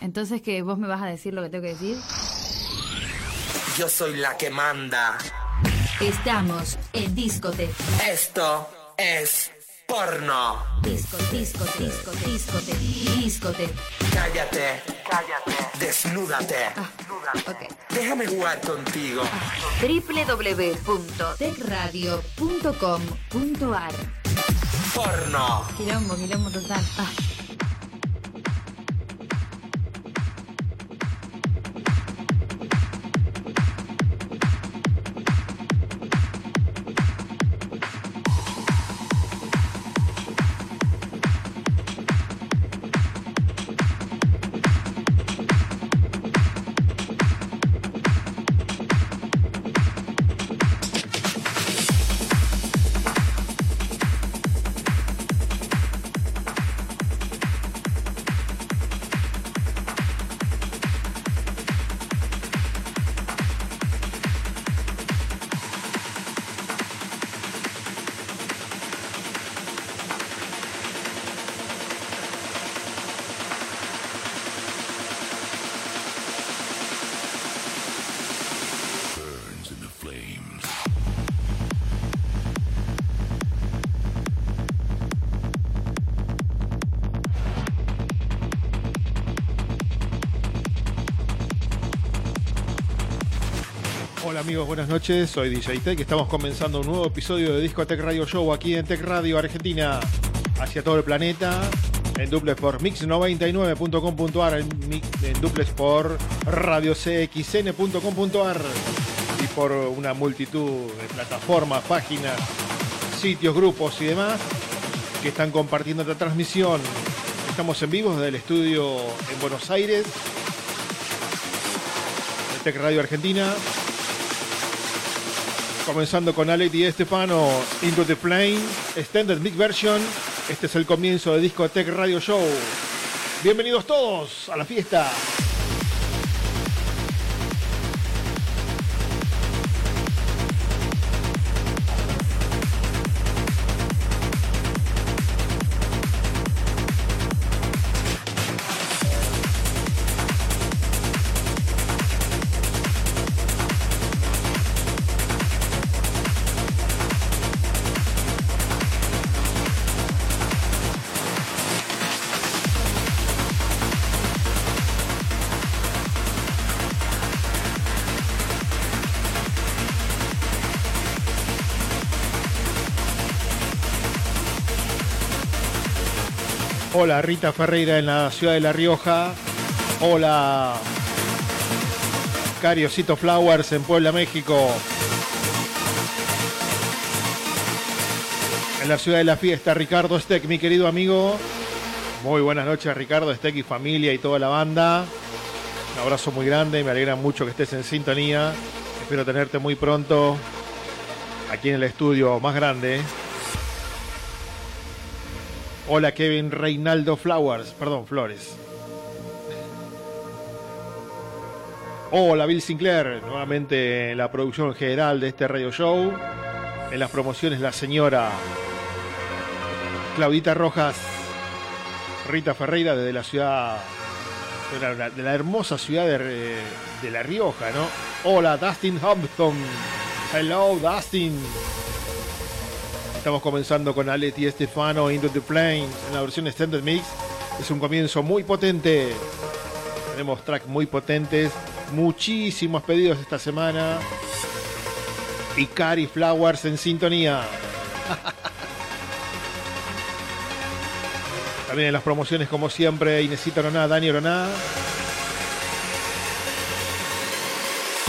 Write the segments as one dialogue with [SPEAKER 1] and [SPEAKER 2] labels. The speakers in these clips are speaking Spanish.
[SPEAKER 1] Entonces, que vos me vas a decir lo que tengo que decir?
[SPEAKER 2] Yo soy la que manda.
[SPEAKER 3] Estamos en Discote.
[SPEAKER 2] Esto es porno.
[SPEAKER 3] Disco, disco, disco, discote, discote.
[SPEAKER 2] Cállate, cállate. Desnúdate.
[SPEAKER 1] Ah.
[SPEAKER 2] Déjame jugar contigo.
[SPEAKER 3] www.tecradio.com.ar
[SPEAKER 2] Porno.
[SPEAKER 1] Quilombo, quilombo total. Ah.
[SPEAKER 4] Buenas noches, soy DJ Tech, estamos comenzando un nuevo episodio de Discotech Radio Show aquí en Tech Radio Argentina, hacia todo el planeta, en duplex por mix99.com.ar, en, en duplex por radiocxn.com.ar y por una multitud de plataformas, páginas, sitios, grupos y demás que están compartiendo esta transmisión. Estamos en vivo desde el estudio en Buenos Aires, Tech Radio Argentina. Comenzando con Alex y Estefano, Into the Flame, Extended Mix Version. Este es el comienzo de Discotech Radio Show. Bienvenidos todos a la fiesta. Hola Rita Ferreira en la ciudad de La Rioja. Hola Cariosito Flowers en Puebla, México. En la ciudad de la fiesta, Ricardo Steck, mi querido amigo. Muy buenas noches, Ricardo Steck y familia y toda la banda. Un abrazo muy grande, me alegra mucho que estés en sintonía. Espero tenerte muy pronto aquí en el estudio más grande. Hola Kevin Reinaldo Flowers, perdón, Flores. Hola Bill Sinclair, nuevamente en la producción general de este radio show. En las promociones la señora Claudita Rojas, Rita Ferreira desde la ciudad, de la, hermosa ciudad de, de La Rioja, ¿no? Hola Dustin Hampton. Hello Dustin. Estamos comenzando con Alet y Estefano Into the Flames en la versión Extended Mix. Es un comienzo muy potente. Tenemos tracks muy potentes, muchísimos pedidos esta semana. Y Cari Flowers en sintonía. También en las promociones, como siempre, Inesita Roná, Dani Roná.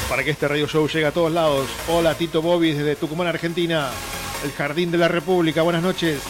[SPEAKER 4] Para que este radio show llegue a todos lados. Hola Tito Bobby desde Tucumán, Argentina. El Jardín de la República. Buenas noches.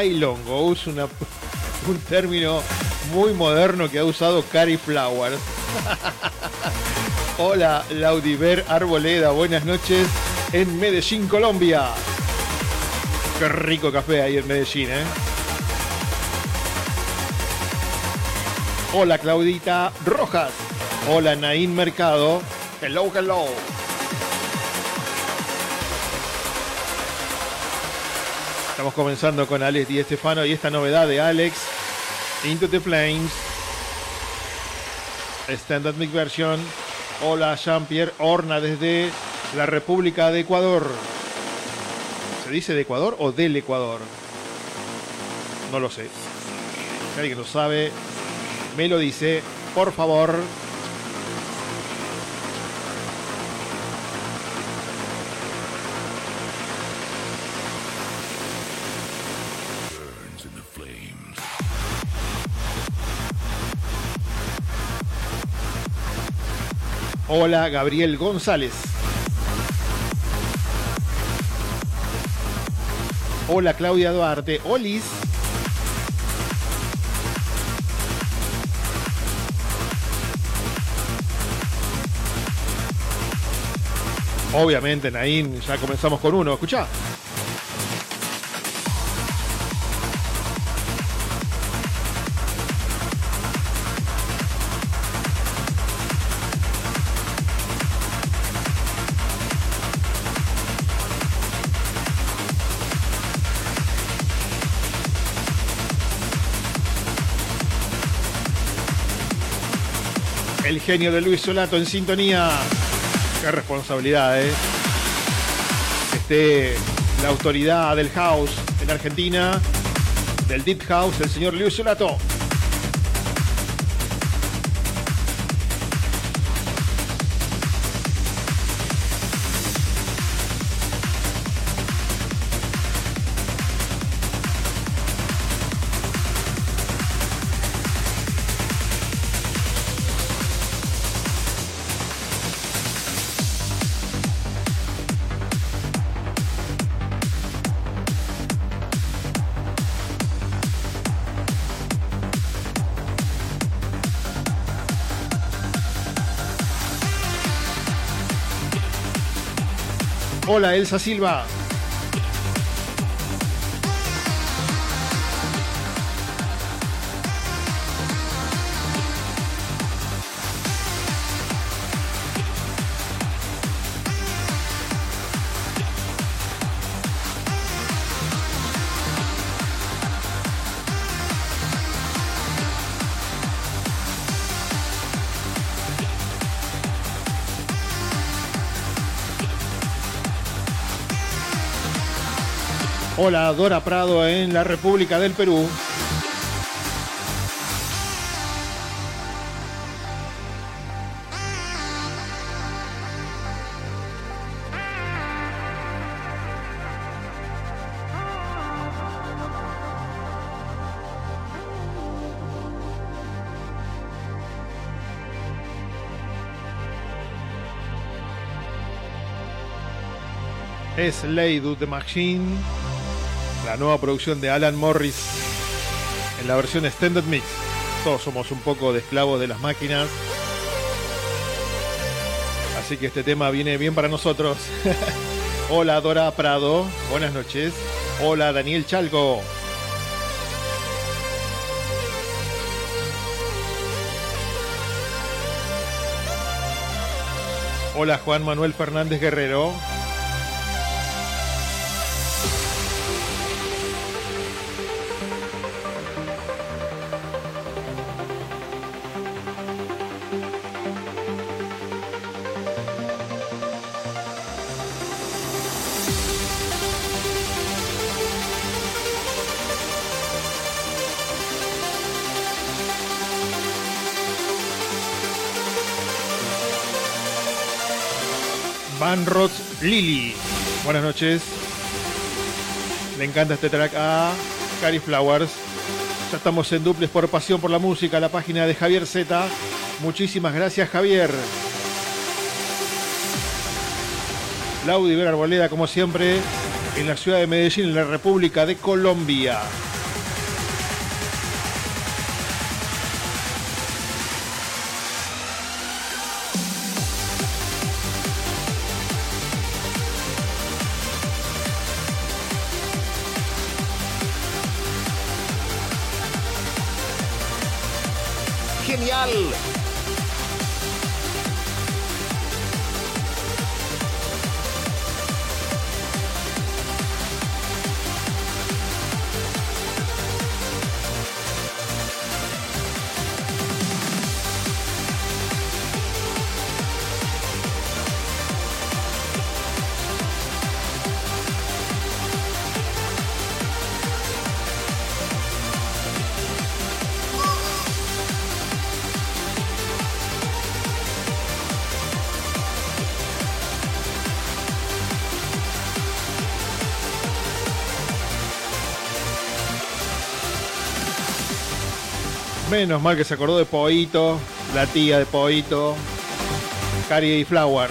[SPEAKER 4] Bailongo. Es una, un término muy moderno que ha usado Cari Flowers. Hola, Laudiver Arboleda. Buenas noches en Medellín, Colombia. Qué rico café ahí en Medellín, ¿eh? Hola, Claudita Rojas. Hola, Naín Mercado. Hello, hello. Comenzando con Alex Di Stefano y esta novedad de Alex, Into the Flames, Standard Mix Version. Hola, Jean-Pierre Horna desde la República de Ecuador. ¿Se dice de Ecuador o del Ecuador? No lo sé. Si alguien lo sabe, me lo dice, por favor. Hola, Gabriel González. Hola, Claudia Duarte. Olis. Obviamente, Naín, ya comenzamos con uno. Escucha. El genio de Luis Solato en sintonía. Qué responsabilidad, ¿eh? Esté la autoridad del house en Argentina, del Deep House, el señor Luis Solato. Hola, Elsa Silva. Hola, Dora Prado en la República del Perú. Es Lady the Machine, la nueva producción de Alan Morris en la versión Extended Mix. Todos somos un poco de esclavos de las máquinas. Así que este tema viene bien para nosotros. Hola Dora Prado, buenas noches. Hola Daniel Chalco. Hola Juan Manuel Fernández Guerrero. Lily. Buenas noches. Le encanta este track a Cari Flowers. Ya estamos en duples por pasión por la música, la página de Javier Z. Muchísimas gracias, Javier. Laudi Arboleda, como siempre. en la ciudad de Medellín, en la República de Colombia. Menos mal que se acordó de Poito, la tía de Poito, Cari y Flower.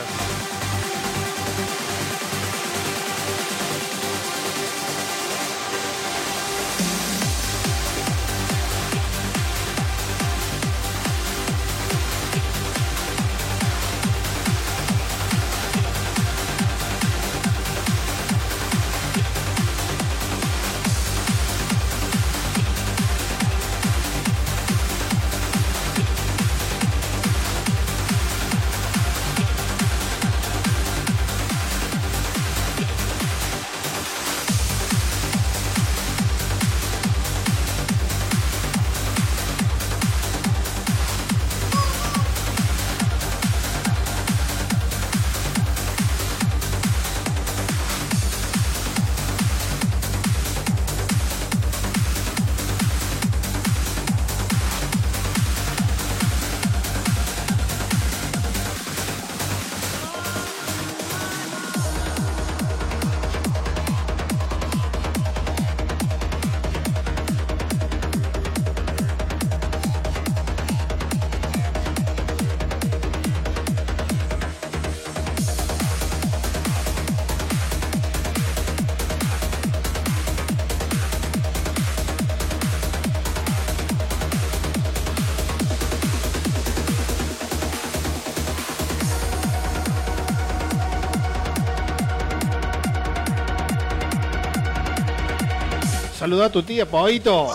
[SPEAKER 4] A tu tía, Poito.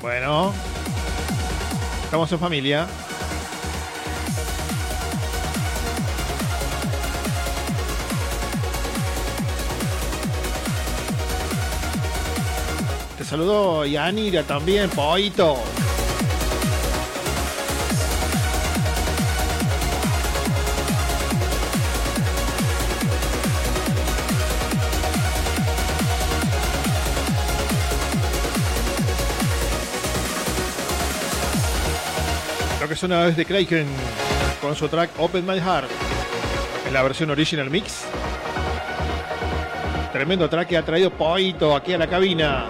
[SPEAKER 4] Bueno, estamos en familia. Te saludo Yanira también, Poito. Suena es de Kraken con su track Open My Heart en la versión original mix. Tremendo track que ha traído Poito aquí a la cabina.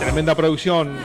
[SPEAKER 4] Tremenda producción.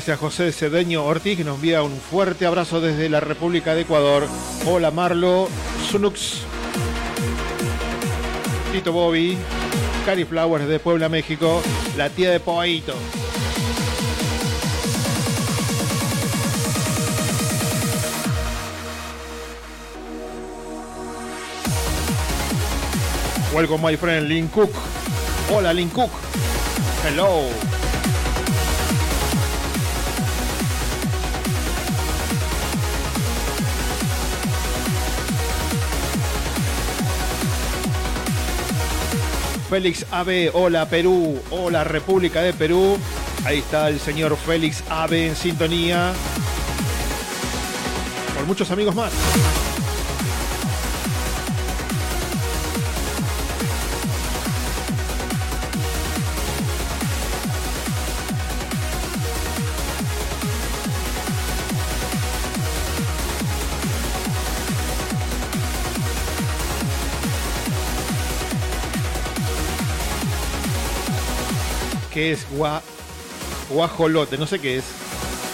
[SPEAKER 4] Gracias José Cedeño Ortiz que nos envía un fuerte abrazo desde la República de Ecuador. Hola Marlo, Sunux, Tito Bobby, Cari Flowers de Puebla, México, la tía de Poito. Welcome my friend Lin Cook. Hola Lin Cook. Hello. Félix AB, hola Perú, hola República de Perú. Ahí está el señor Félix AB en sintonía. Por muchos amigos más. ¿Qué es gua, guajolote? No sé qué es.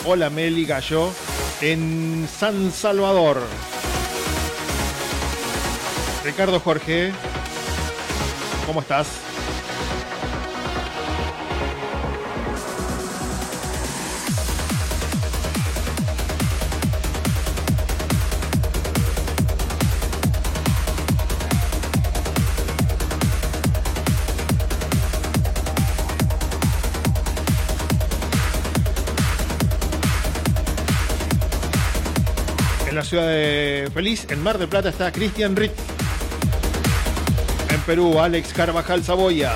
[SPEAKER 4] Hola Meli Gallo en San Salvador. Ricardo Jorge, ¿cómo estás? Feliz, en Mar del Plata, está Cristian Rick. En Perú, Alex Carvajal Saboya.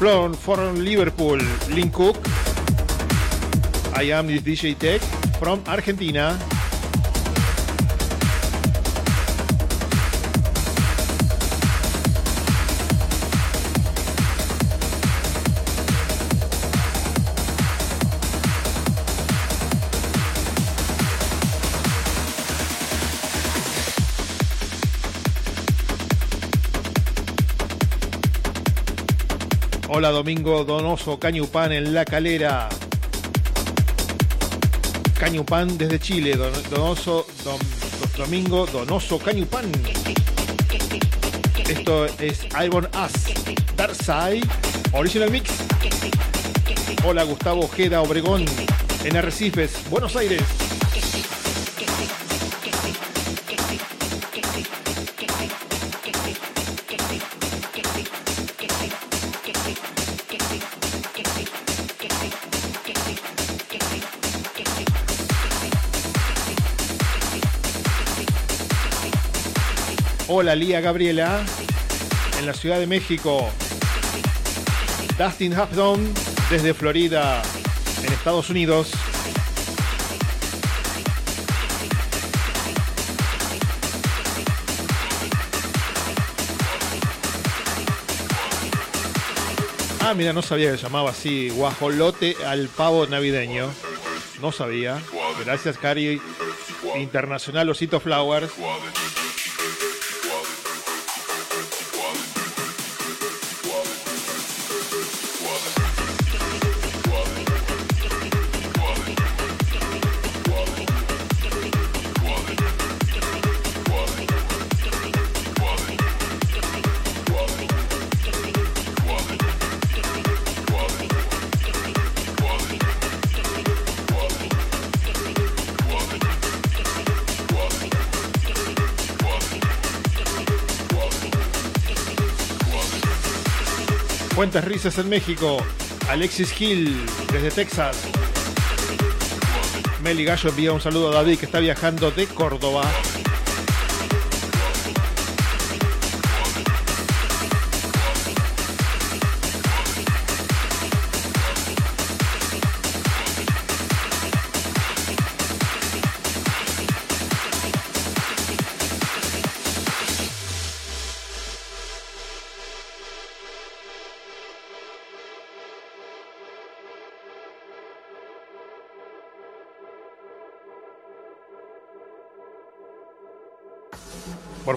[SPEAKER 4] From, from Liverpool, Link Cook. I am this DJ Tech from Argentina. Hola Domingo Donoso Cañupán en La Calera. Cañupán desde Chile. Domingo Donoso Cañupán. Esto es Iron Us. Dark Original Mix. Hola Gustavo Ojeda Obregón en Arrecifes, Buenos Aires. Hola Lía Gabriela en la Ciudad de México. Dustin Hafdon desde Florida en Estados Unidos. Ah, mira, no sabía que llamaba así, guajolote al pavo navideño. No sabía. Gracias, Cari. Internacional Osito Flowers. Fuentes Risas en México. Alexis Gil desde Texas. Meli Gallo envía un saludo a David que está viajando de Córdoba.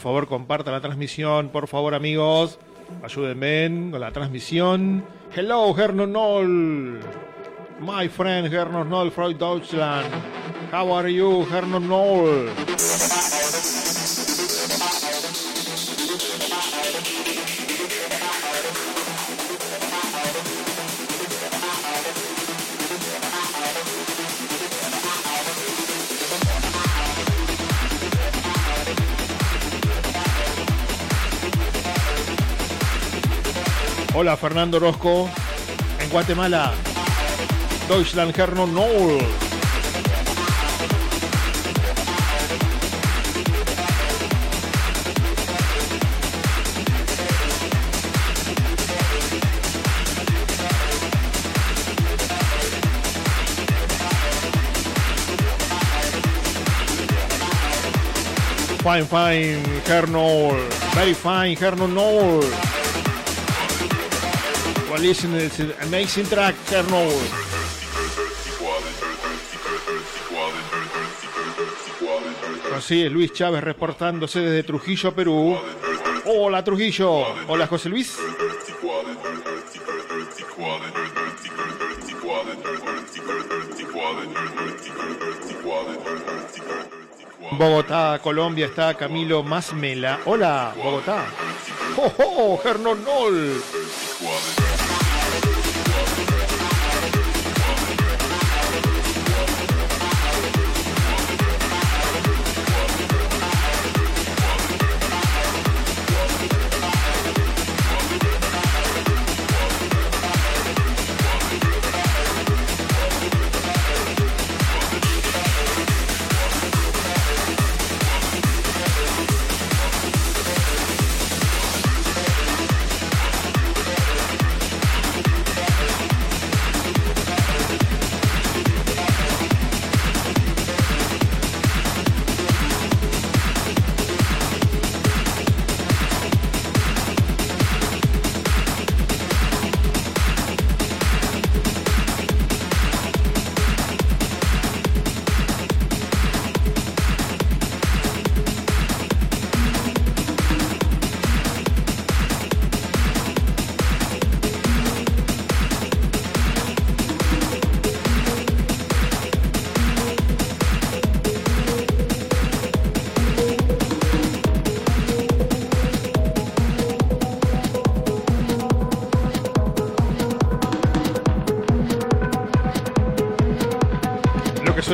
[SPEAKER 4] Favor, compartan la transmisión, por favor, amigos. Ayúdenme con la transmisión. Hello, Herno Noll. My friend Herno Noll from Deutschland. How are you, Herno Noll? Hola, Fernando Orozco. En Guatemala. Deutschland Herno Noll. Fine, fine, Herno. Very fine, Herno Noll. Well, listen, it's an amazing track, Herno. Así es, Luis Chávez reportándose desde Trujillo, Perú. Hola Trujillo. Hola José Luis. Bogotá, Colombia, está Camilo Masmela. Hola, Bogotá. ¡Oh, oh! Gernonol.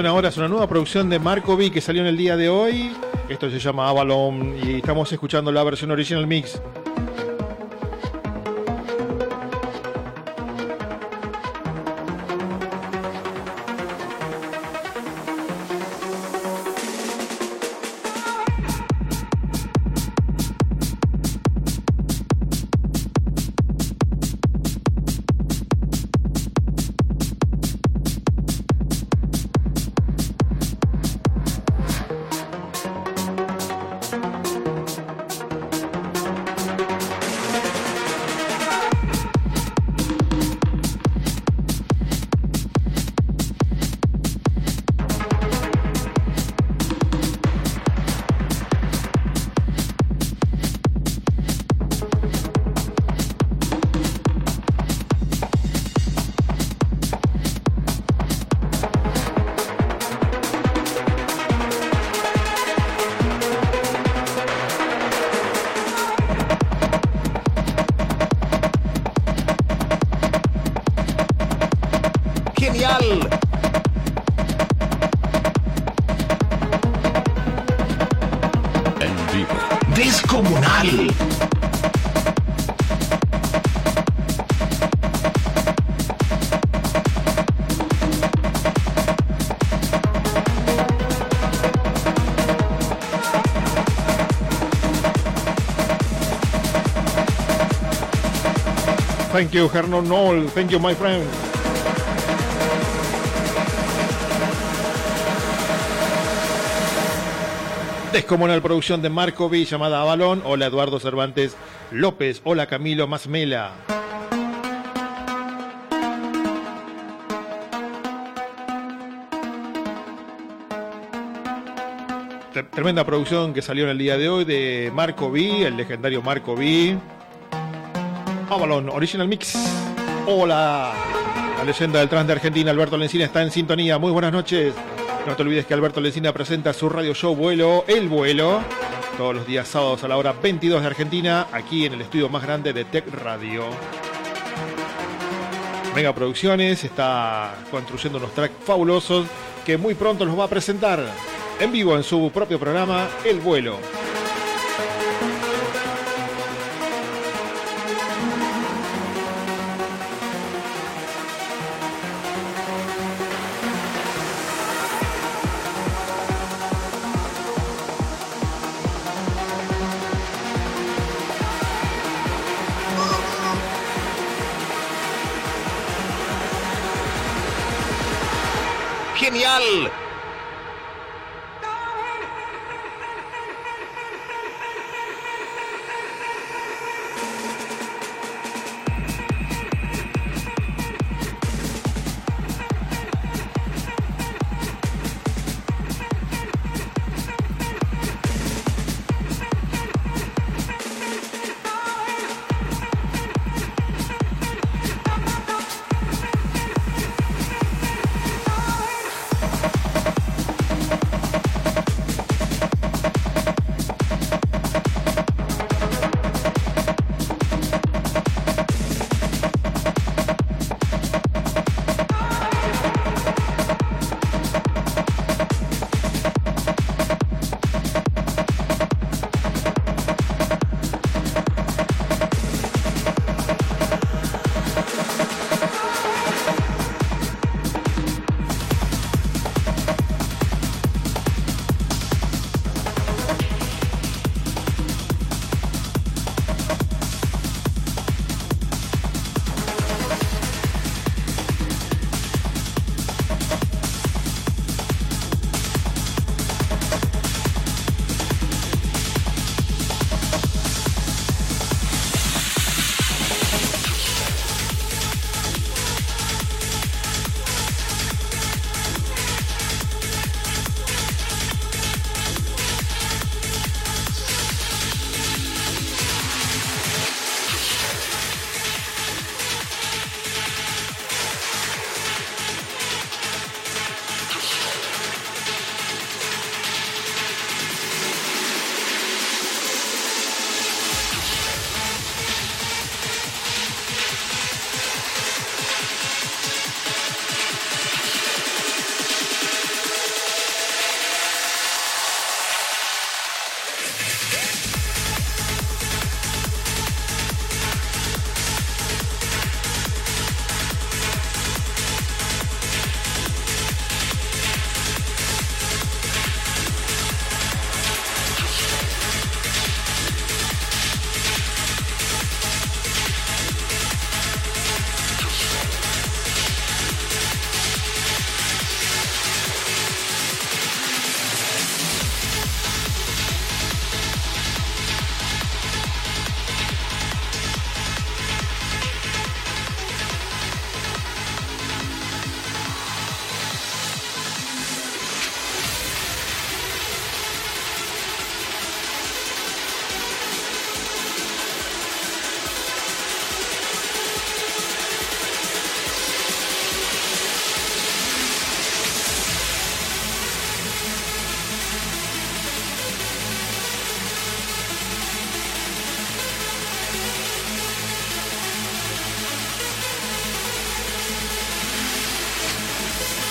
[SPEAKER 4] Ahora es una nueva producción de Marco V que salió en el día de hoy. Esto se llama Avalon y estamos escuchando la versión original mix. Thank you, Hernon Noll. Thank you, my friend. Descomunal producción de Marco V llamada Avalón. Hola Eduardo Cervantes López. Hola Camilo Masmela. Tre- Tremenda producción que salió en el día de hoy de Marco V, el legendario Marco V. Avalon Original Mix. Hola. La leyenda del trans de Argentina, Alberto Lencina, está en sintonía. Muy buenas noches. No te olvides que Alberto Lencina presenta su radio show Vuelo, El Vuelo, todos los días sábados a la hora 22 de Argentina, aquí en el estudio más grande de Tech Radio. Mega Producciones está construyendo unos tracks fabulosos que muy pronto los va a presentar en vivo en su propio programa El Vuelo.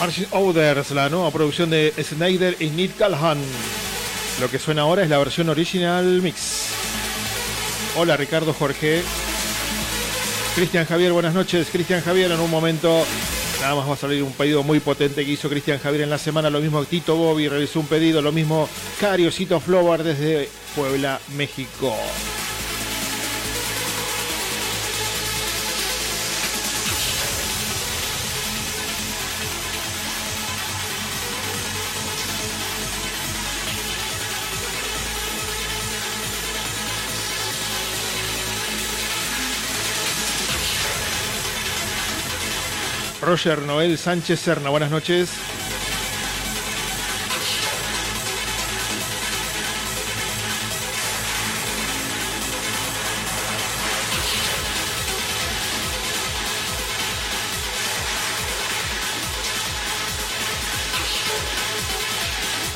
[SPEAKER 4] Marching Orders, la nueva producción de Snyder y Nick Callahan. Lo que suena ahora es la versión original mix. Hola Ricardo Jorge. Cristian Javier, buenas noches. Cristian Javier, en un momento nada más va a salir un pedido muy potente que hizo Cristian Javier en la semana. Lo mismo Tito Bobby realizó un pedido. Lo mismo Cariosito Flower desde Puebla, México. Roger Noel Sánchez Serna, buenas noches.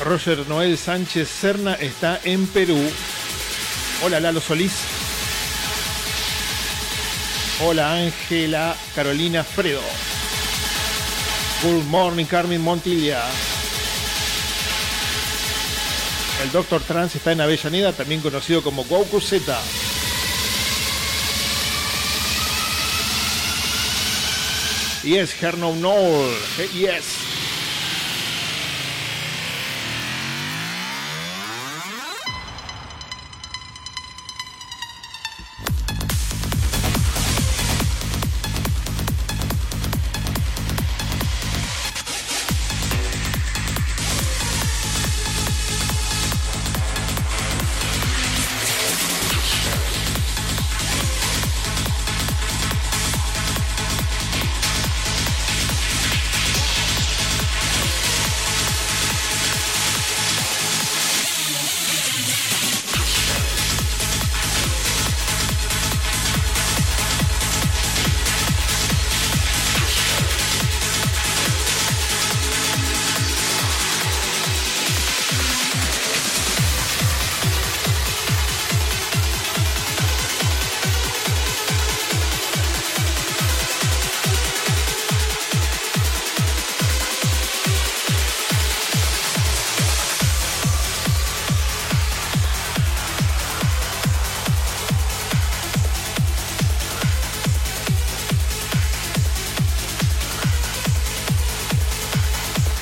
[SPEAKER 4] Roger Noel Sánchez Serna está en Perú. Hola Lalo Solís. Hola Ángela Carolina Fredo. Good morning Carmen Montilla. El Doctor Trans está en Avellaneda, también conocido como Goku Z. Yes, Herno Noel. Yes.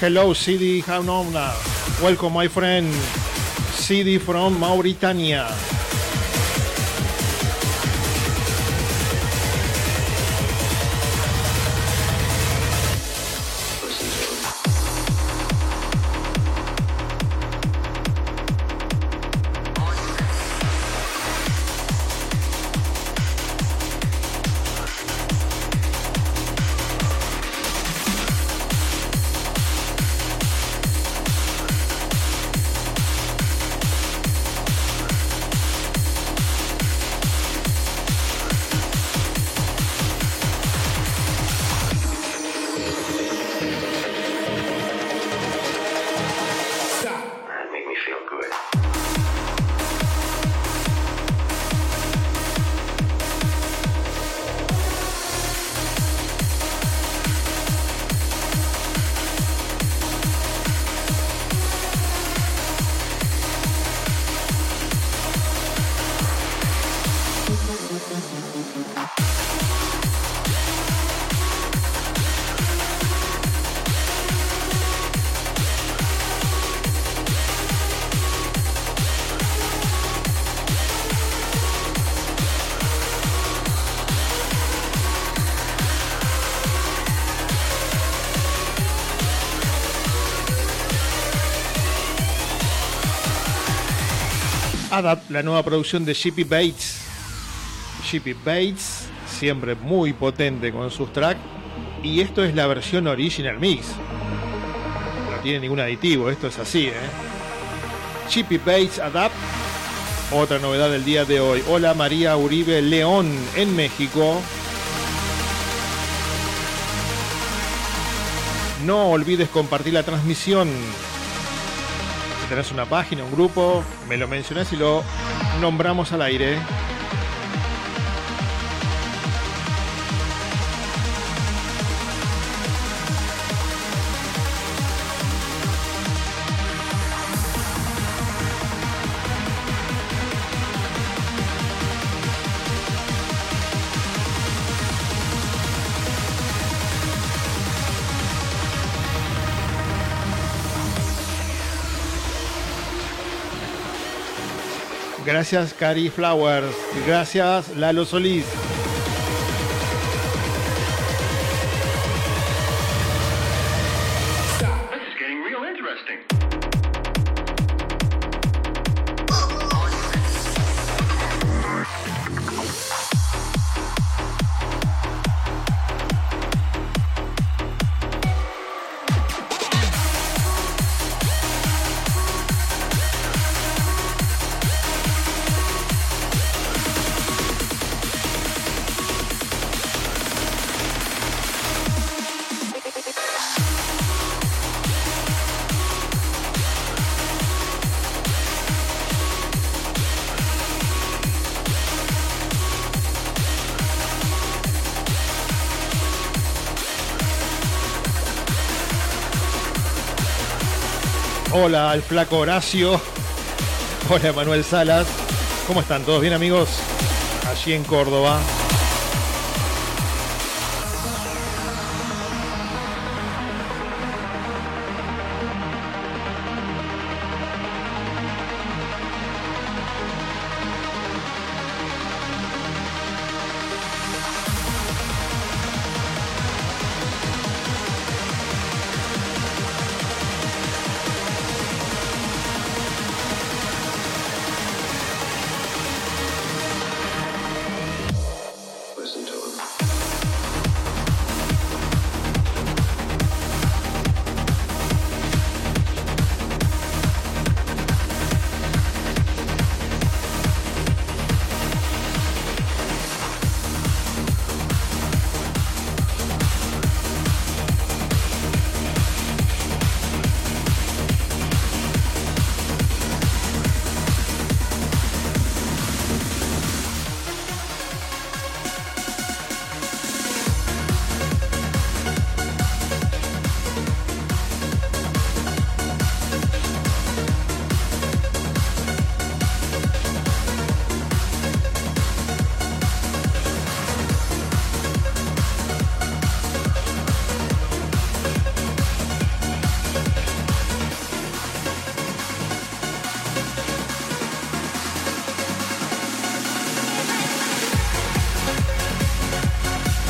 [SPEAKER 4] Hello, CD Hanomna. Welcome, my friend. CD from Mauritania. La nueva producción de Shippy Bates. Shippy Bates, siempre muy potente con sus tracks. Y esto es la versión original mix. No tiene ningún aditivo, esto es así, ¿eh? Chippy Bates Adapt. Otra novedad del día de hoy. Hola María Uribe León en México. No olvides compartir la transmisión tenés una página, un grupo, me lo mencionás y lo nombramos al aire. Gracias, Cari Flowers. Gracias, Lalo Solís. Al flaco Horacio. Hola Manuel Salas. ¿Cómo están? ¿Todos bien amigos? Allí en Córdoba.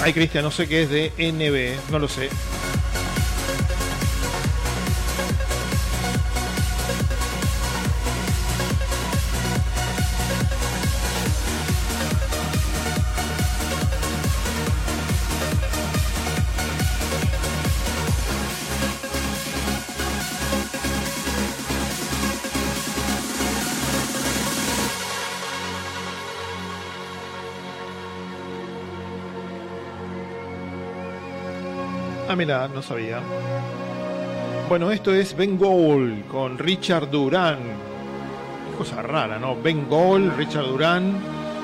[SPEAKER 4] Ay, Cristian, no sé qué es de NB, no lo sé. Ah, mira, no sabía. Bueno, esto es Ben Gol con Richard Durán. Cosa rara, ¿no? Ben Gol, Richard Durán.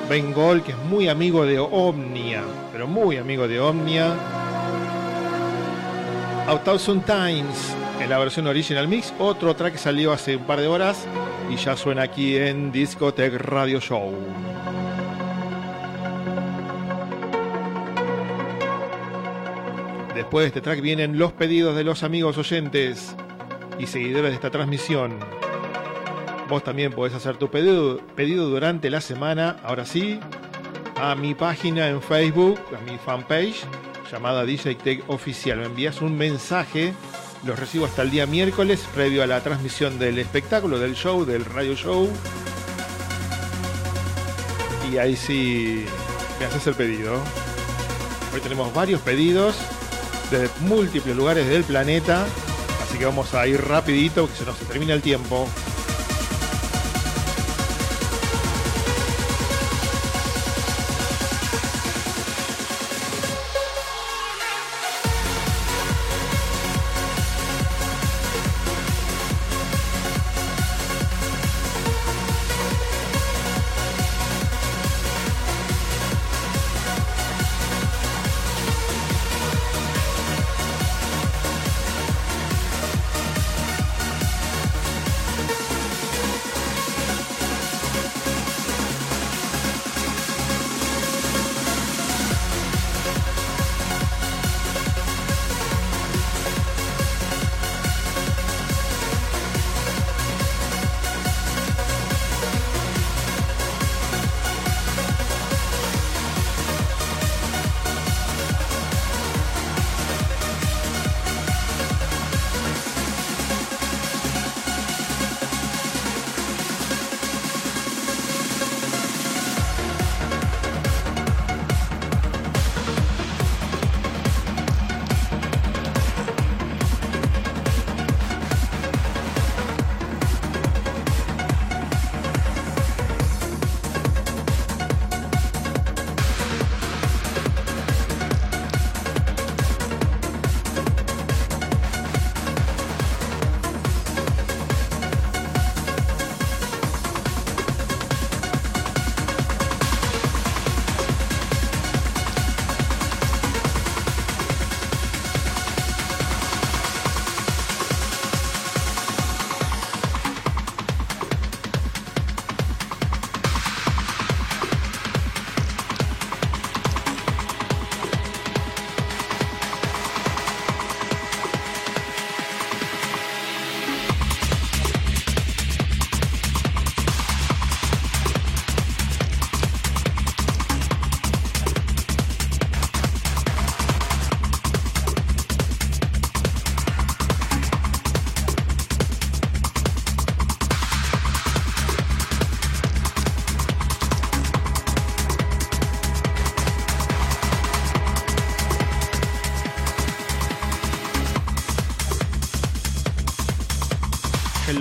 [SPEAKER 4] Ben Gol, que es muy amigo de Omnia, pero muy amigo de Omnia. A Thousand Times en la versión original mix. Otro track que salió hace un par de horas y ya suena aquí en Discotech Radio Show. Después de este track vienen los pedidos de los amigos oyentes y seguidores de esta transmisión. Vos también podés hacer tu pedido, durante la semana, ahora sí, a mi página en Facebook, a mi fanpage llamada DJ Tech Oficial. Me envías un mensaje, los recibo hasta el día miércoles, previo a la transmisión del espectáculo, del show, del radio show. Y ahí sí me haces el pedido. Hoy tenemos varios pedidos de múltiples lugares del planeta. Así que vamos a ir rapidito, que se nos termina el tiempo.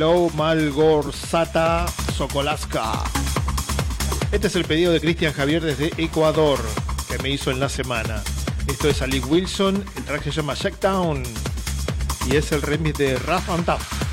[SPEAKER 4] Slow Malgorzata Sokolaska. Este es el pedido de Cristian Javier desde Ecuador, que me hizo en la semana. Esto es Ali Wilson, el track se llama Shackdown y es el remix de Rough and Tough.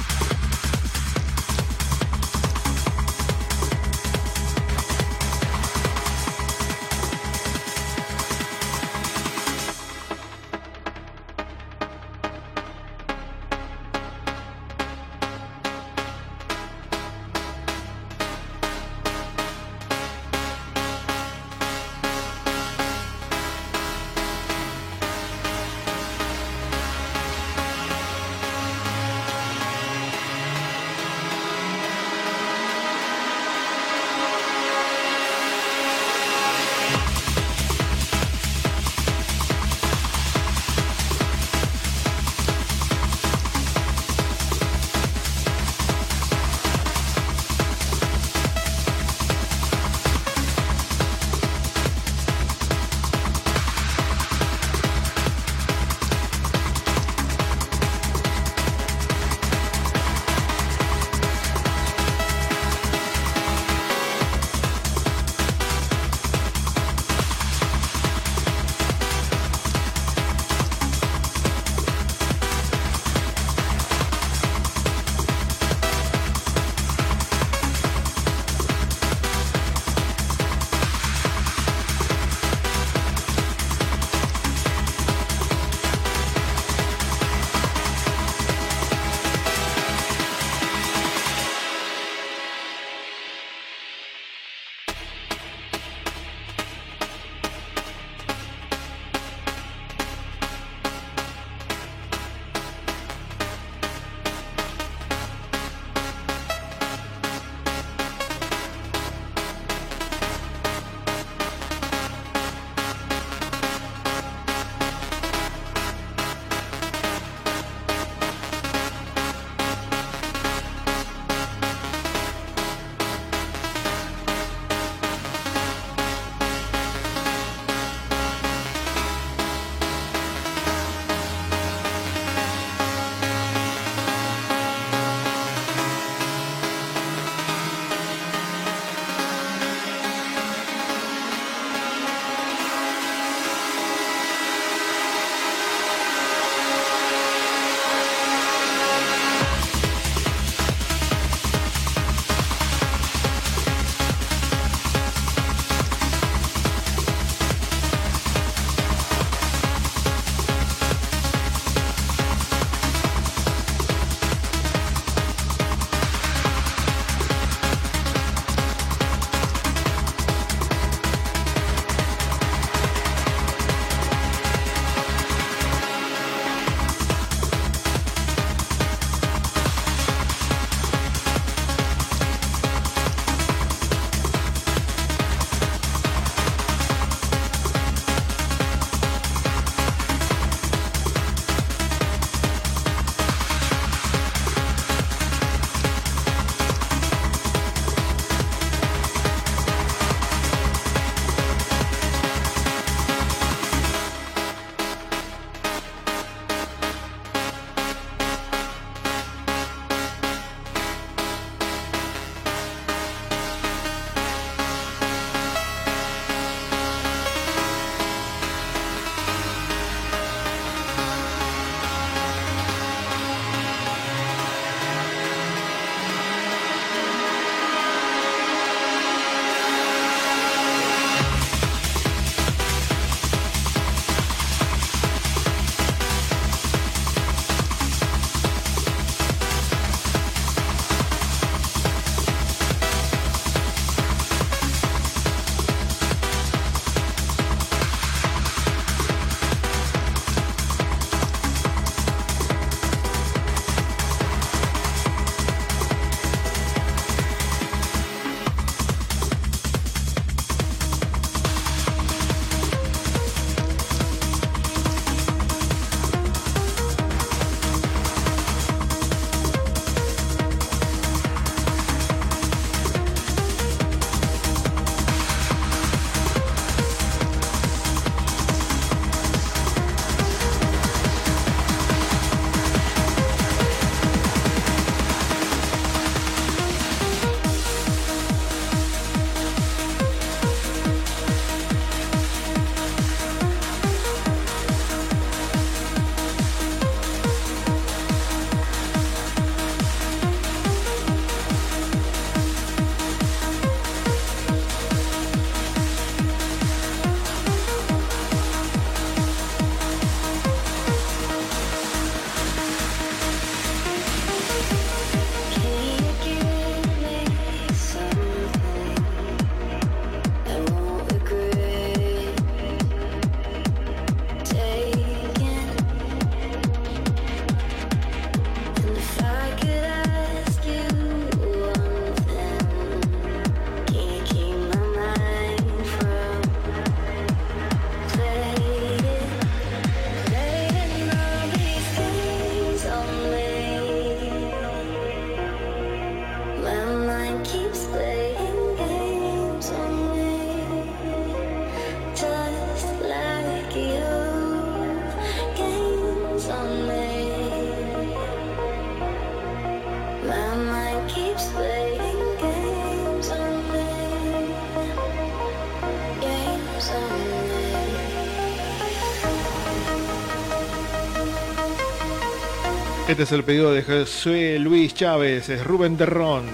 [SPEAKER 4] Este es el pedido de José Luis Chávez, es Rubén Terrón,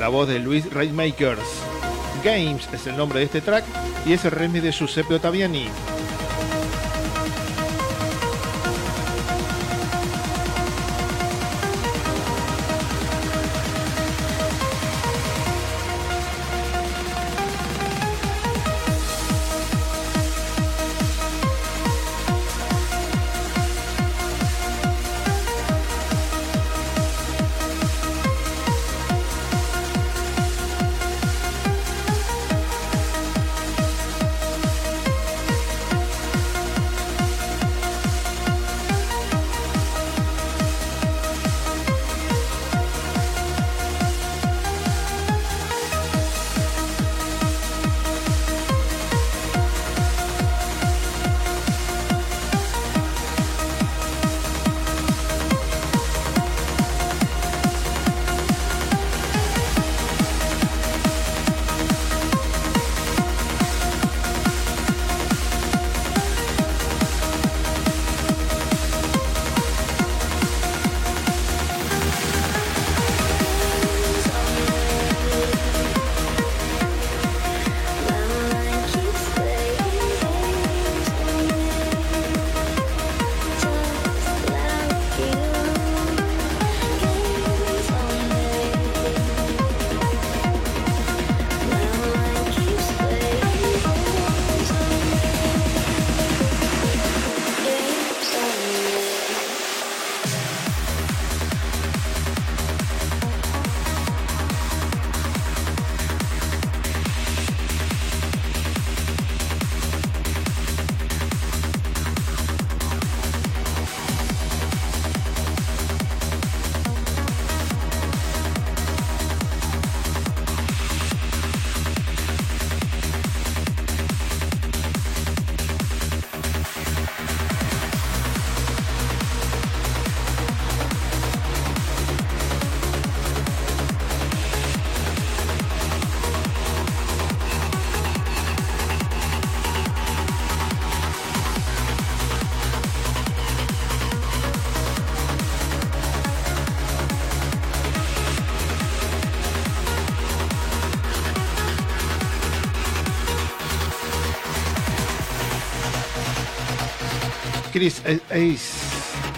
[SPEAKER 4] la voz de Luis Rainmakers. Games es el nombre de este track y es el remix de Giuseppe Ottaviani.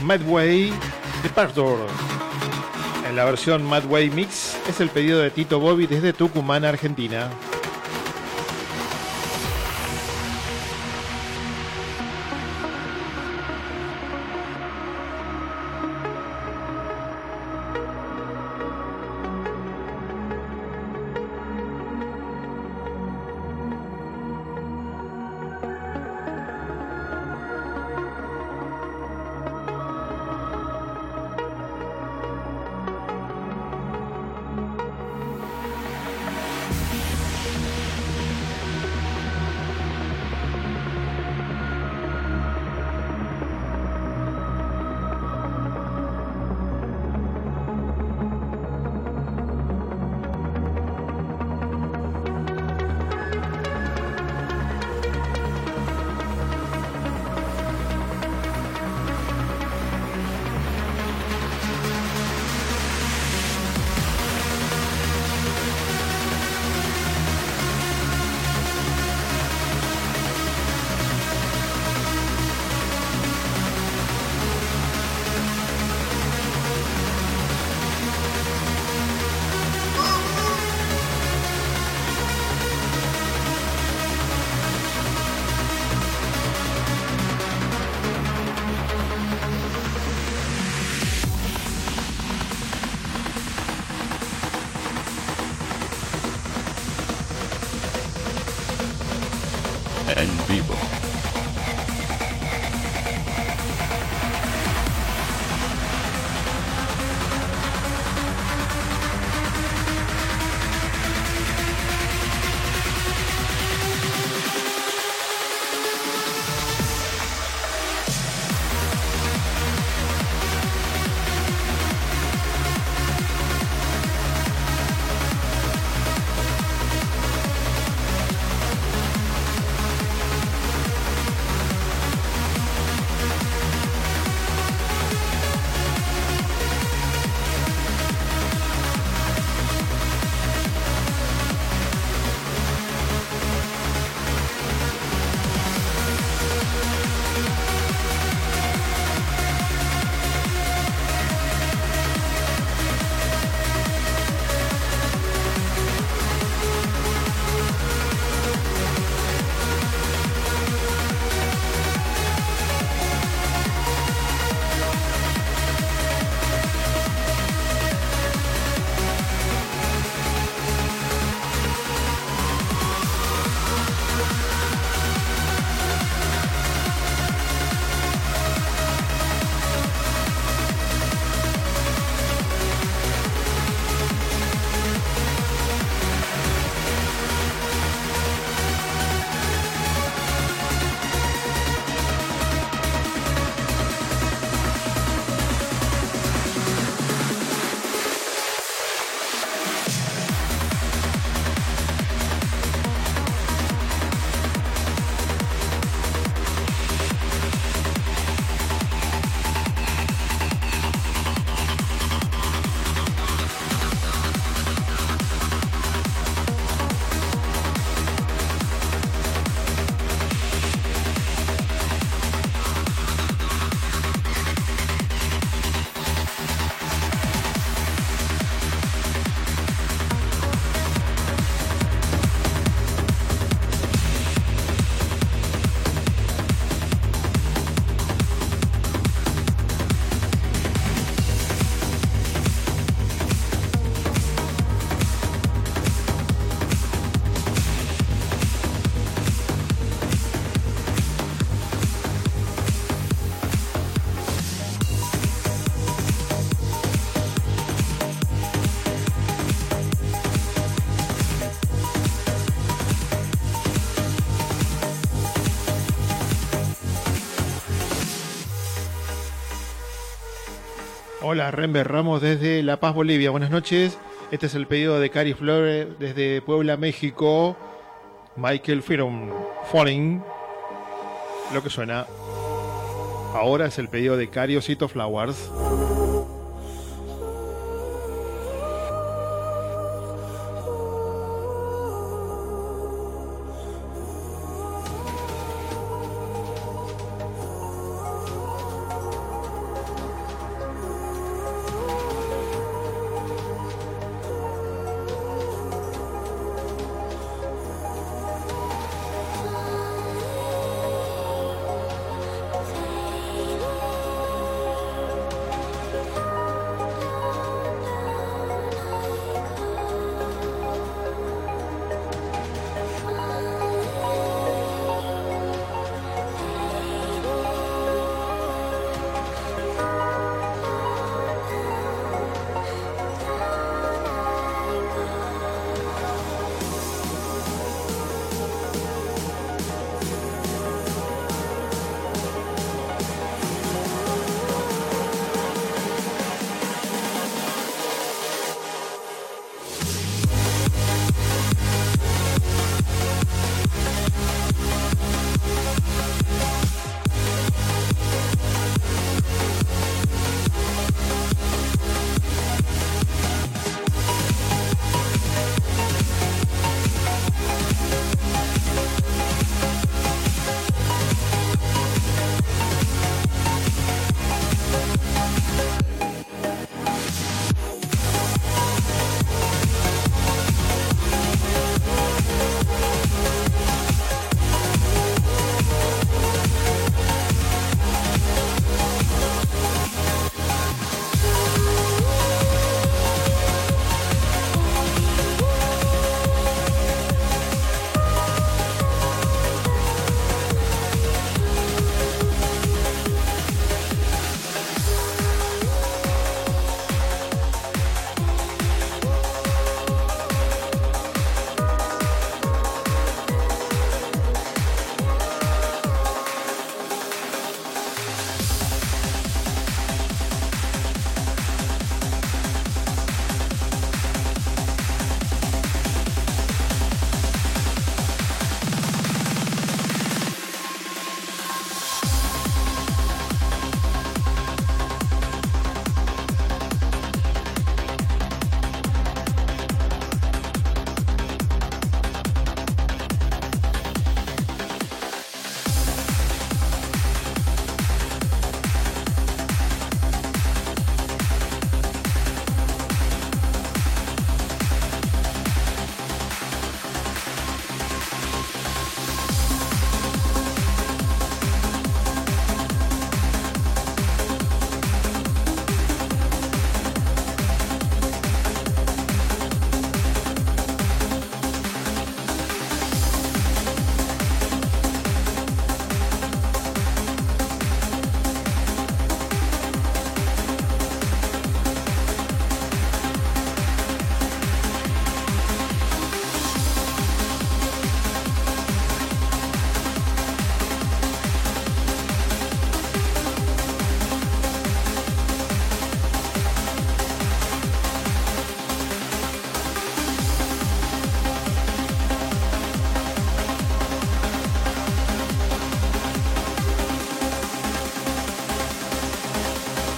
[SPEAKER 4] Madway Departure. En la versión Madway Mix es el pedido de Tito Bobby desde Tucumán, Argentina. Hola, Rember Ramos desde La Paz, Bolivia. Buenas noches. Este es el pedido de Cari Flore desde Puebla, México. Michael Firon Falling. Lo que suena. Ahora es el pedido de Cari Osito Flowers.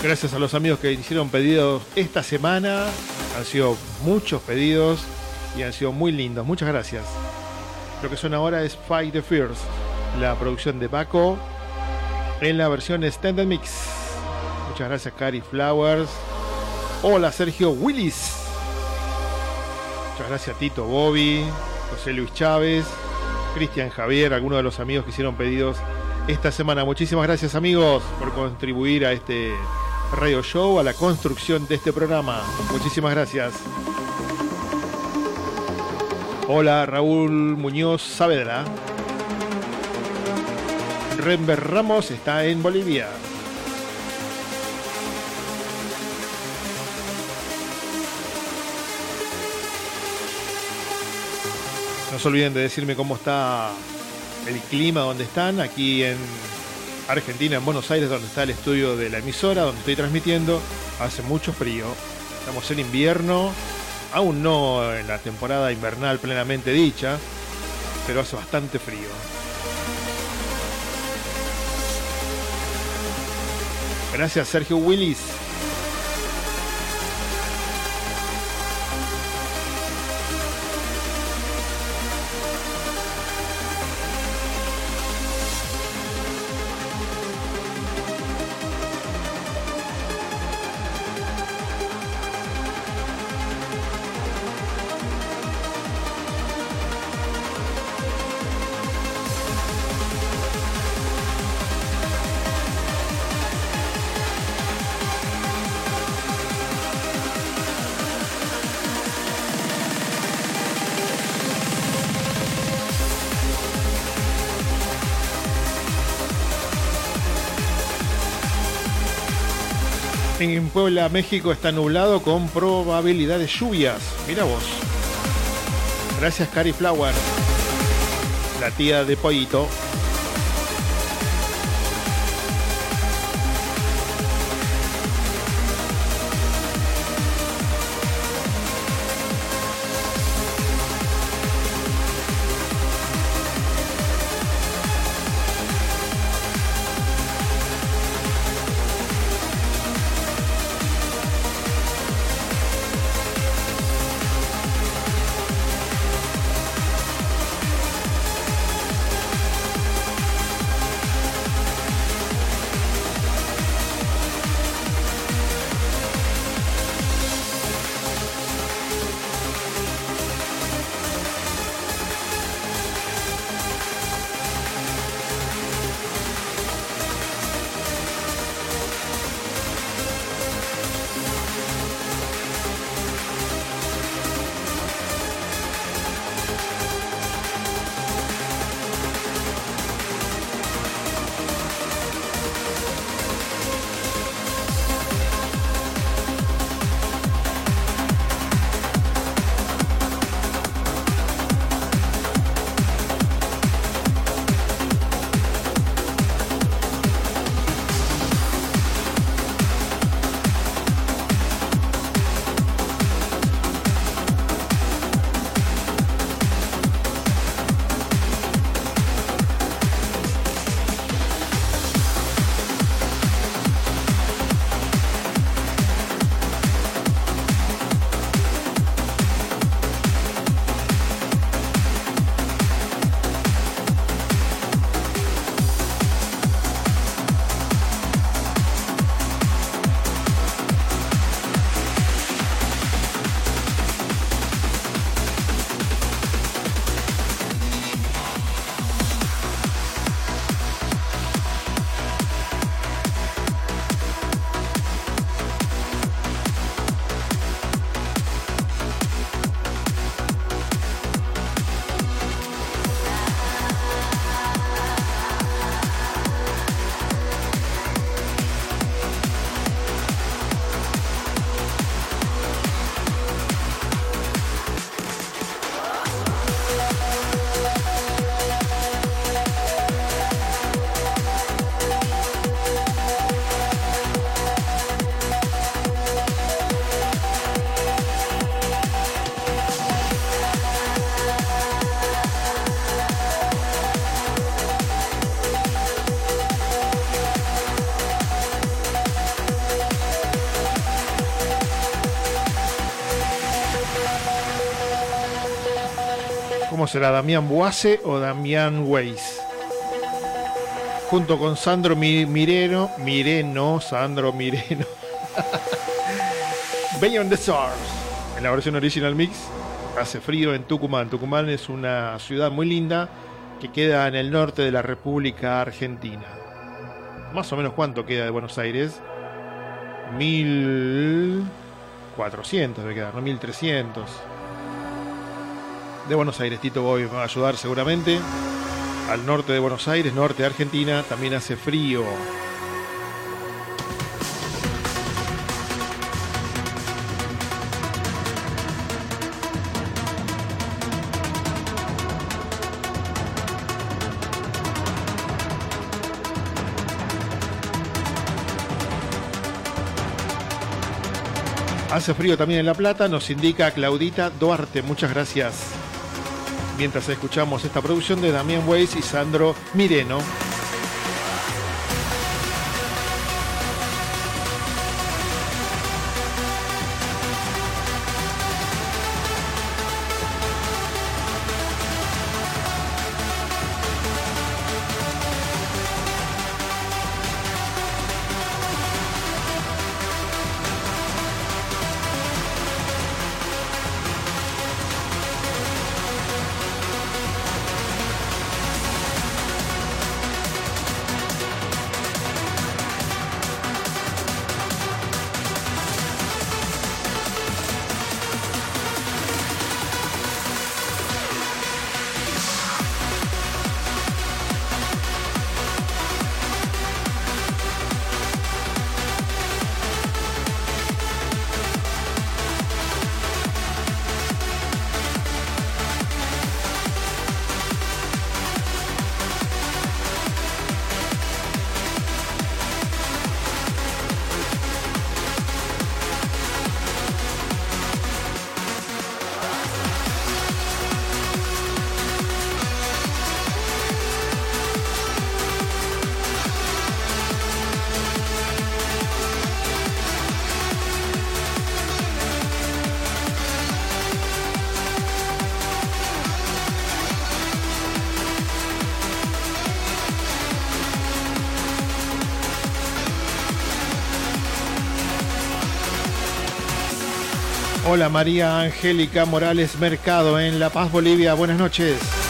[SPEAKER 4] Gracias a los amigos que hicieron pedidos esta semana. Han sido muchos pedidos y han sido muy lindos. Muchas gracias. Lo que suena ahora es Fight the Fears, la producción de Baco en la versión Standard Mix. Muchas gracias, Cari Flowers. Hola, Sergio Willis. Muchas gracias, Tito Bobby, José Luis Chávez, Cristian Javier, algunos de los amigos que hicieron pedidos esta semana. Muchísimas gracias, amigos, por contribuir a este Radio Show, a la construcción de este programa. Muchísimas gracias. Hola, Raúl Muñoz Saavedra. Rember Ramos está en Bolivia. No se olviden de decirme cómo está el clima donde están. Aquí en Argentina, en Buenos Aires, donde está el estudio de la emisora, donde estoy transmitiendo, hace mucho frío. Estamos en invierno, aún no en la temporada invernal plenamente dicha, pero hace bastante frío. Gracias Sergio Willis. Puebla, México está nublado con probabilidad de lluvias. Mira vos. Gracias, Cari Flower. La tía de Pollito. Será? ¿Damián Buase o Damián Weiss? Junto con Sandro Mi- Mireno, Mireno, Sandro Mireno. Beyond the Stars. En la versión original mix hace frío en Tucumán. Tucumán es una ciudad muy linda que queda en el norte de la República Argentina. Más o menos cuánto queda de Buenos Aires. 1400 debe quedar, no 1300 de Buenos Aires. Tito Boy va a ayudar seguramente. Al norte de Buenos Aires, norte de Argentina, también hace frío. Hace frío también en La Plata, nos indica Claudita Duarte. Muchas gracias. Mientras escuchamos esta producción de Damián Weiss y Sandro Mireno. Hola María Angélica Morales Mercado en La Paz, Bolivia. Buenas noches.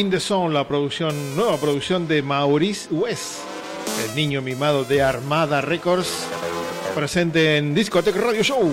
[SPEAKER 4] In the la producción, nueva producción de Maurice West, el niño mimado de Armada Records, presente en Discotech Radio Show.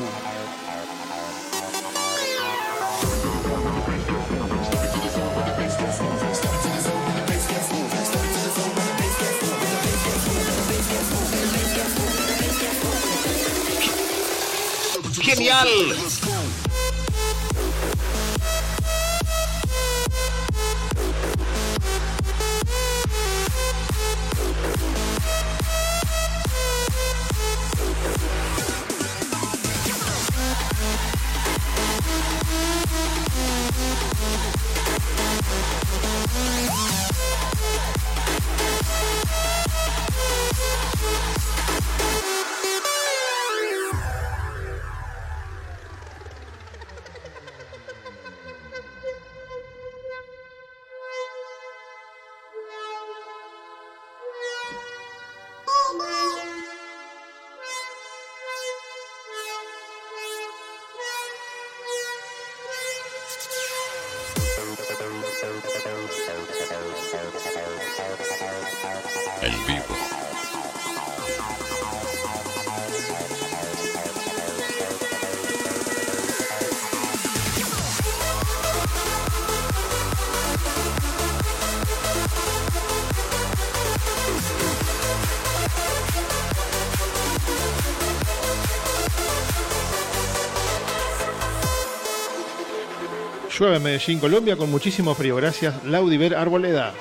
[SPEAKER 4] Llueve en Medellín, Colombia, con muchísimo frío. Gracias, Laudiver Arboleda.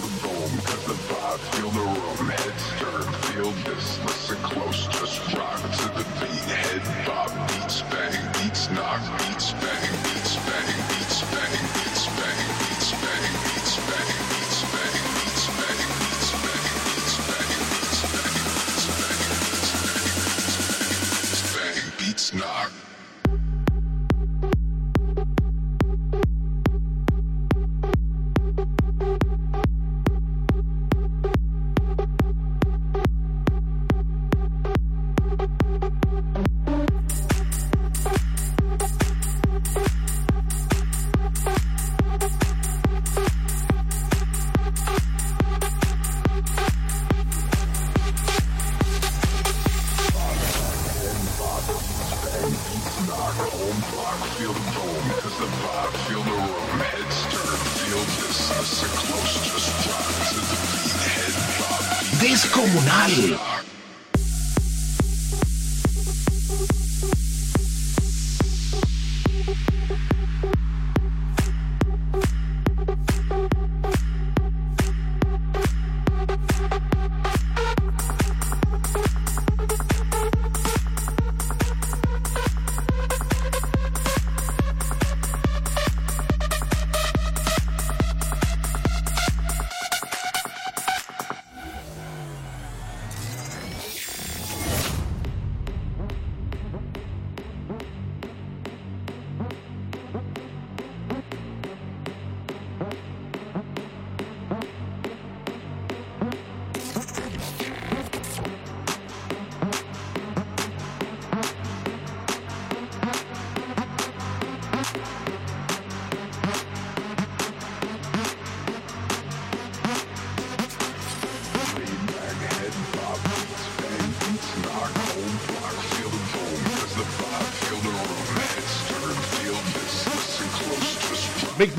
[SPEAKER 4] the boom, cause the vibe, feel the room, head stir, feel this,
[SPEAKER 5] listen close,
[SPEAKER 2] just rock to the beat, head bob.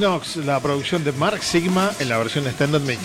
[SPEAKER 2] Knox, la producción de Mark Sigma en la versión Standard Mix.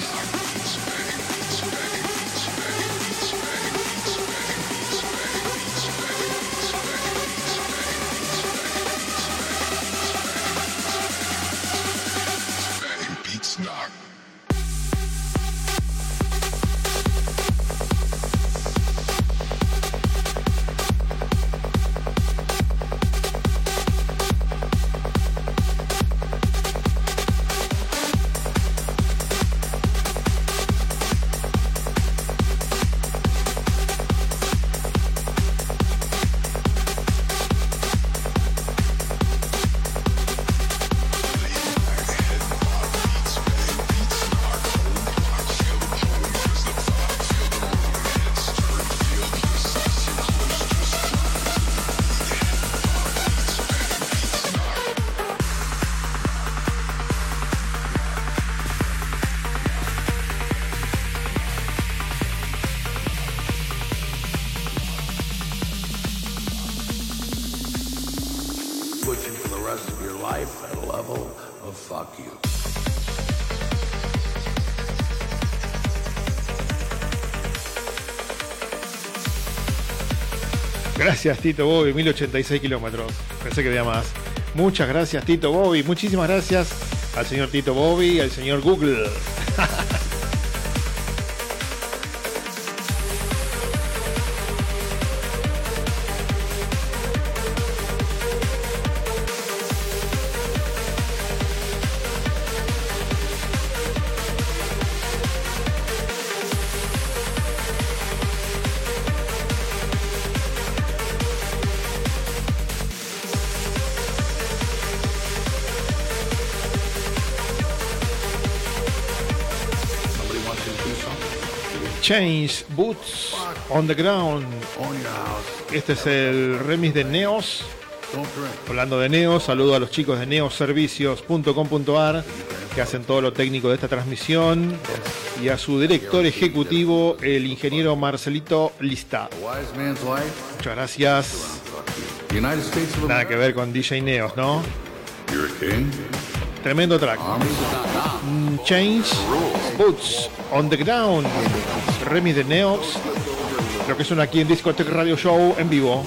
[SPEAKER 4] Gracias Tito Bobby, 1086 kilómetros. Pensé que había más. Muchas gracias Tito Bobby. Muchísimas gracias al señor Tito Bobby, al señor Google. Change, Boots on the Ground. Este es el remix de Neos. Hablando de Neos, saludo a los chicos de neoservicios.com.ar que hacen todo lo técnico de esta transmisión y a su director ejecutivo, el ingeniero Marcelito Lista. Muchas gracias. Nada que ver con DJ Neos, ¿no? Tremendo track. Mm, Change, Boots on the Ground. Remix de Neos. Lo que suena aquí en Discotech Radio Show en vivo.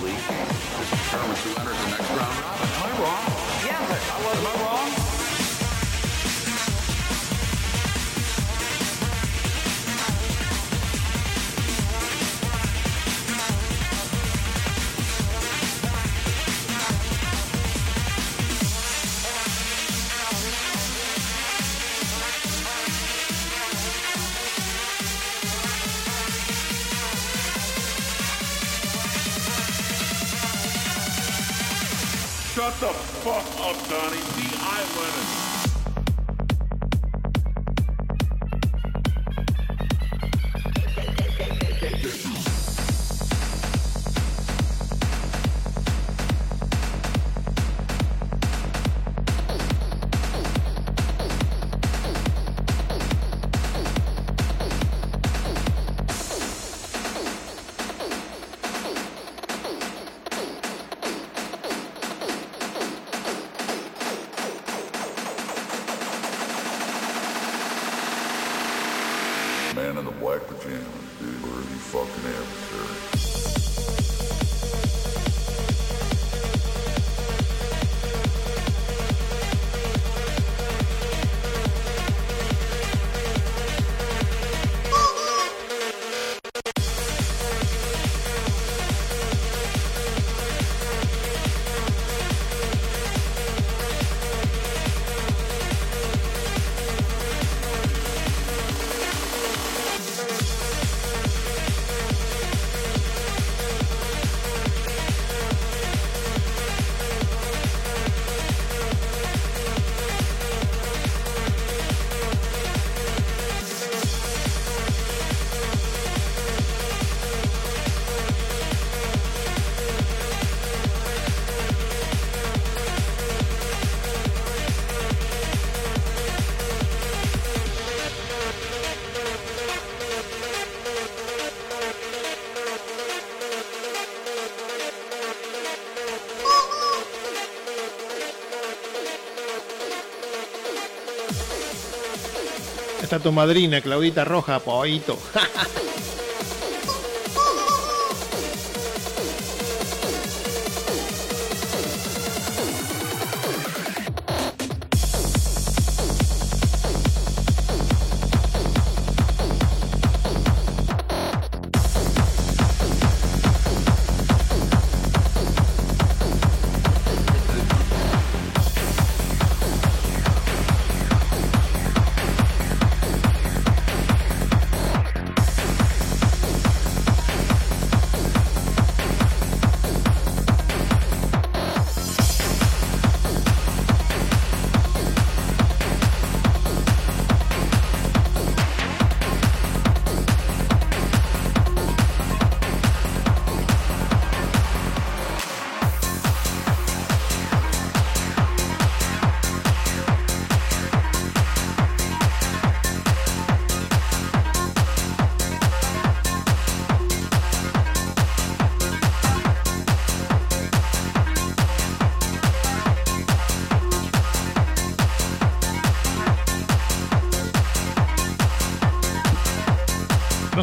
[SPEAKER 4] Tu madrina, Claudita Roja, poito.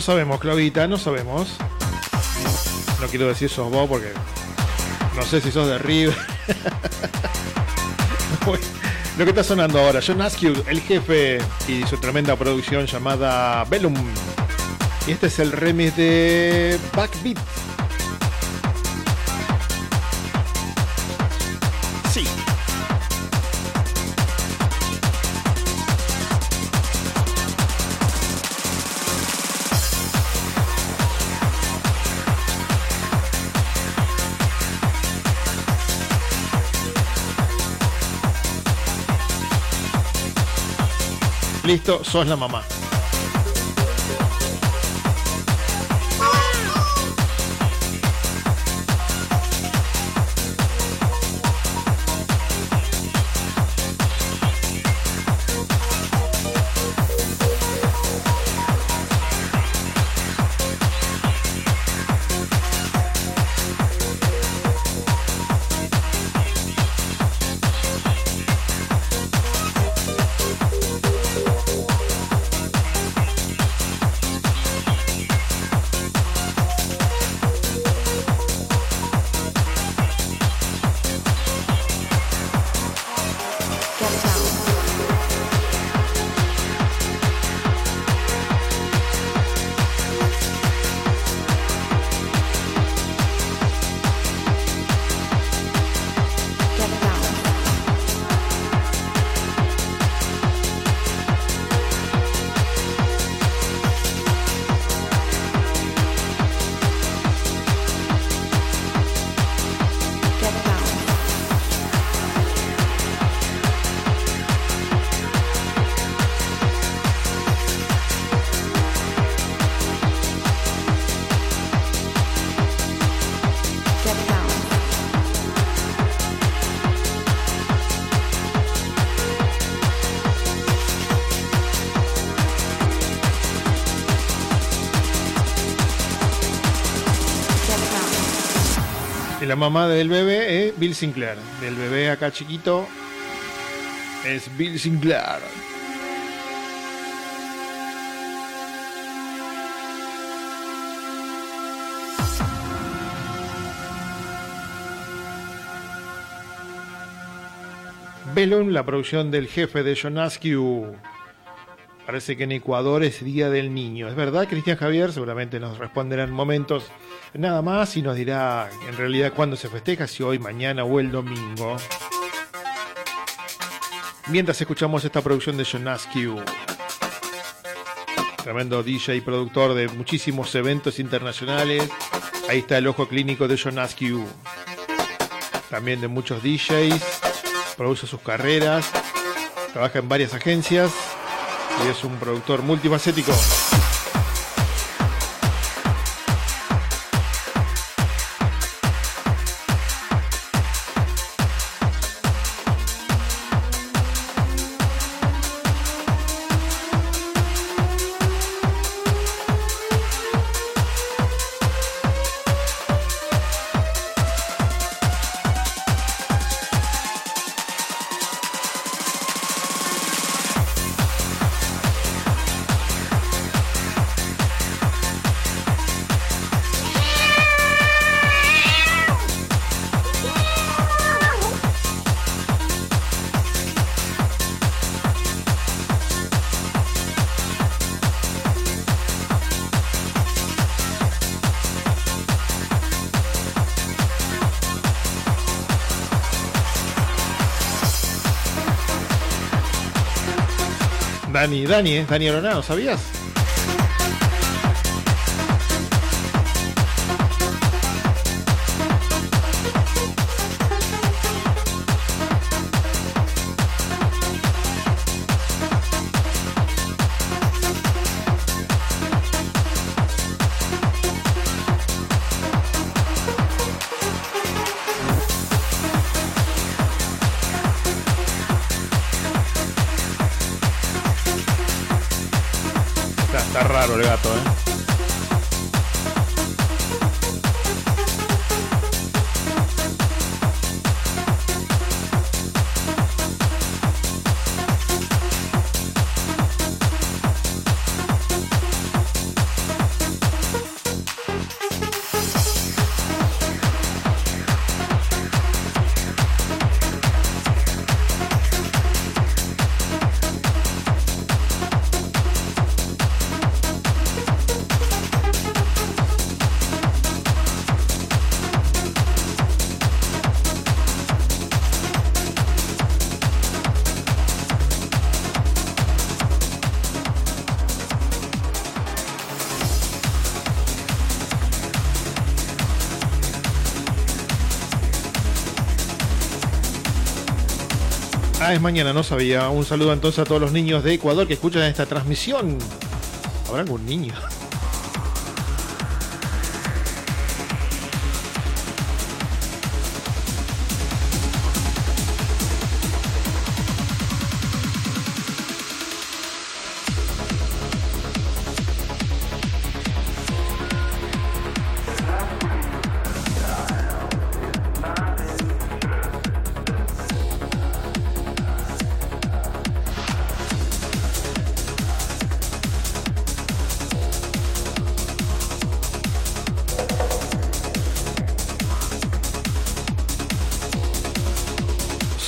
[SPEAKER 4] sabemos, Claudita, no sabemos. No quiero decir sos vos porque no sé si sos de River. Lo que está sonando ahora, John Askew, el jefe y su tremenda producción llamada Bellum. Y este es el remix de Backbeat. Listo, sos la mamá. Mamá del bebé es Bill Sinclair. Del bebé acá chiquito es Bill Sinclair. Belon, la producción del jefe de John. Parece que en Ecuador es Día del Niño. ¿Es verdad, Cristian Javier? Seguramente nos responderá en momentos nada más y nos dirá en realidad cuándo se festeja, si hoy, mañana o el domingo. Mientras escuchamos esta producción de John Askew. Tremendo DJ y productor de muchísimos eventos internacionales. Ahí está el ojo clínico de John Askew. También de muchos DJs. Produce sus carreras. Trabaja en varias agencias. Y es un productor multifacético. Dani, Dani, ¿eh? Dani Aronado, ¿sabías? Ah, es mañana, no sabía. Un saludo entonces a todos los niños de Ecuador que escuchan esta transmisión. ¿Habrá algún niño?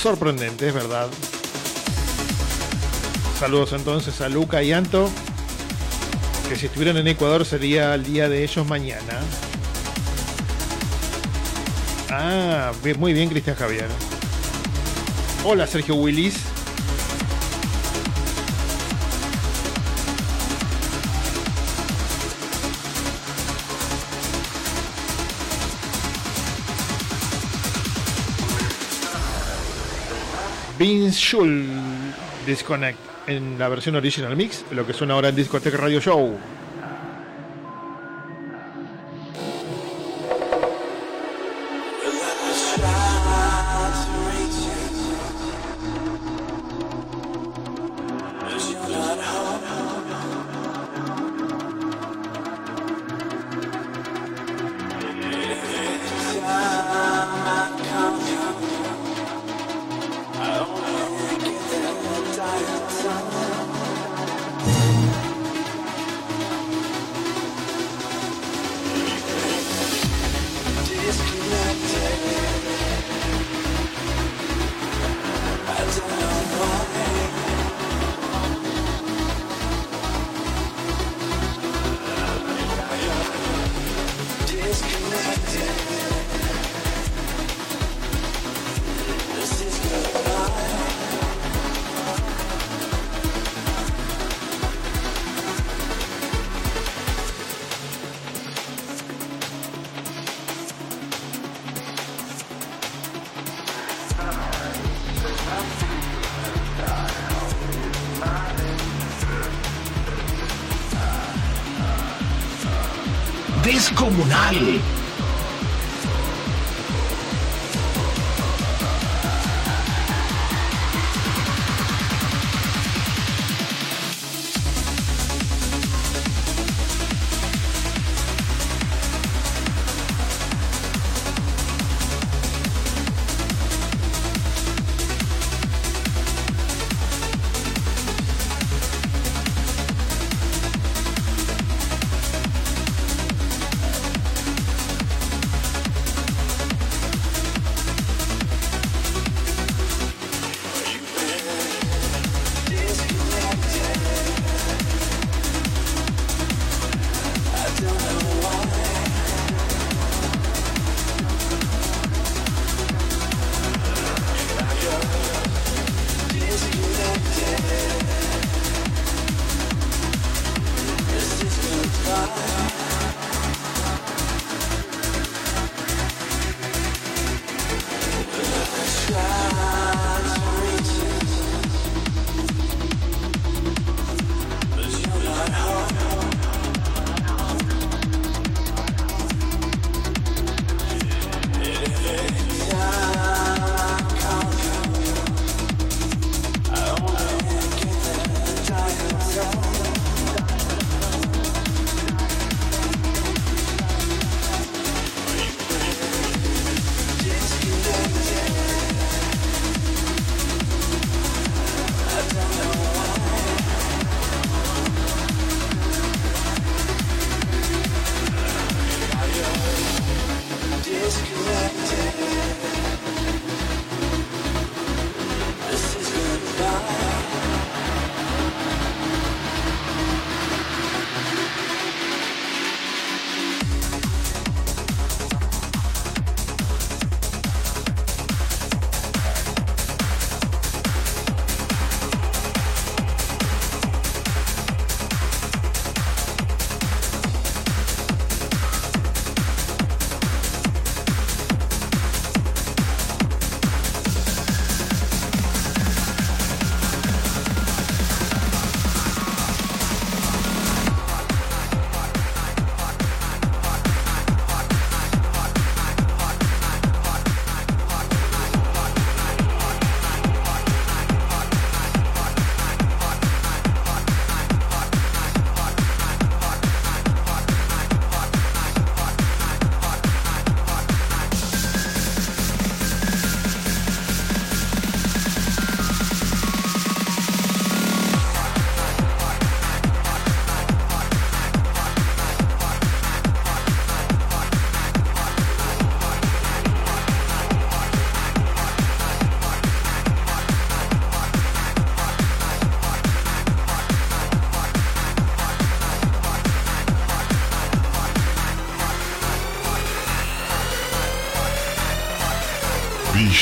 [SPEAKER 4] Sorprendente, es verdad. Saludos entonces a Luca y Anto, que si estuvieran en Ecuador sería el día de ellos mañana. Ah, muy bien, Cristian Javier. Hola, Sergio Willis. Vince Schul Disconnect en la versión original mix, lo que suena ahora en Discoteca Radio Show.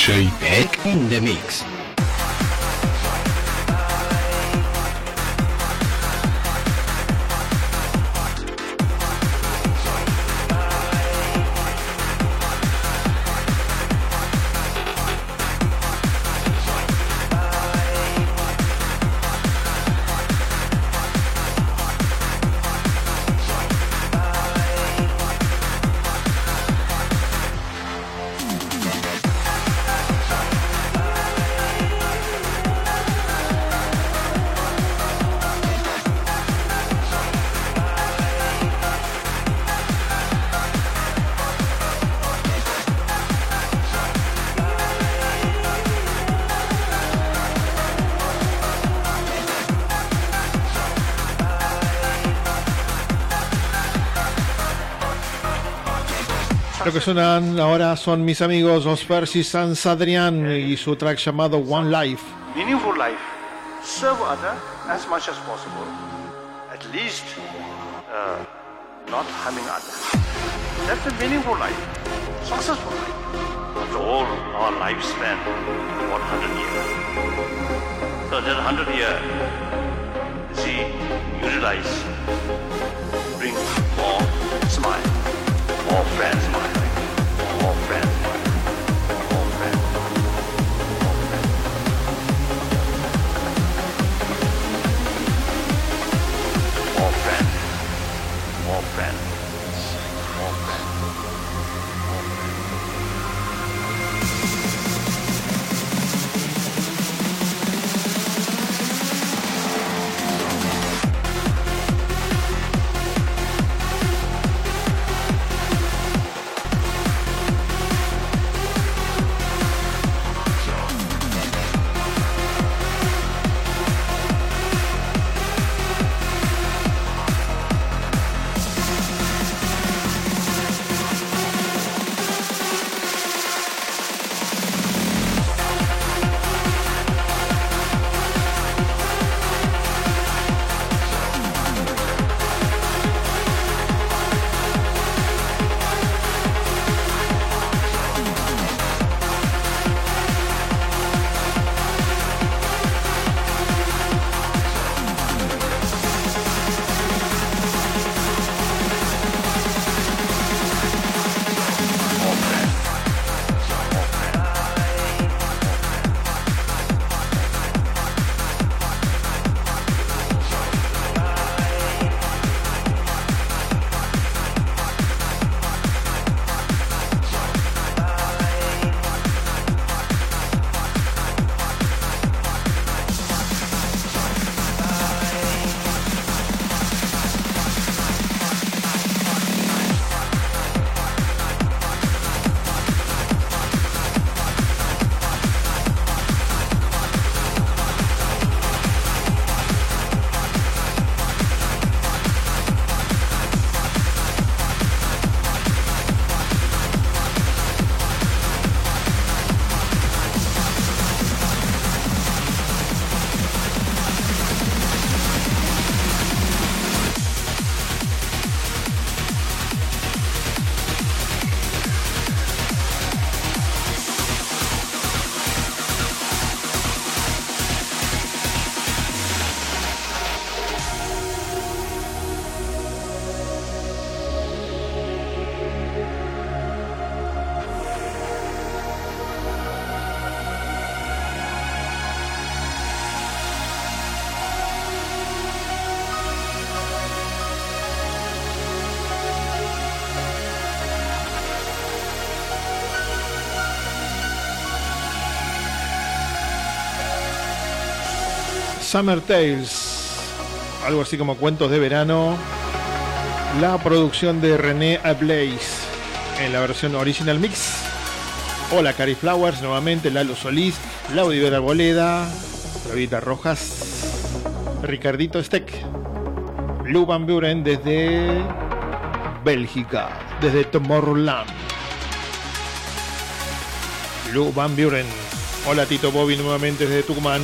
[SPEAKER 2] DJ Peck in the mix.
[SPEAKER 4] Lo que suenan ahora son mis amigos Os Percy Sans Adrian y su track llamado One Life.
[SPEAKER 6] meaningful life, serve other as much as possible. At least uh, not harming others. That's a meaningful life, successful life. After all, our lifespan, 100 years. So that 100 year, see, utilize,
[SPEAKER 4] Summer Tales, algo así como cuentos de verano. La producción de René Ablaze en la versión original mix. Hola Cari Flowers, nuevamente Lalo Solís, Laudi Vera Boleda, Flavita Rojas, Ricardito Steck, Lou Van Buren desde Bélgica, desde Tomorrowland. Lou Van Buren. Hola Tito Bobby nuevamente desde Tucumán.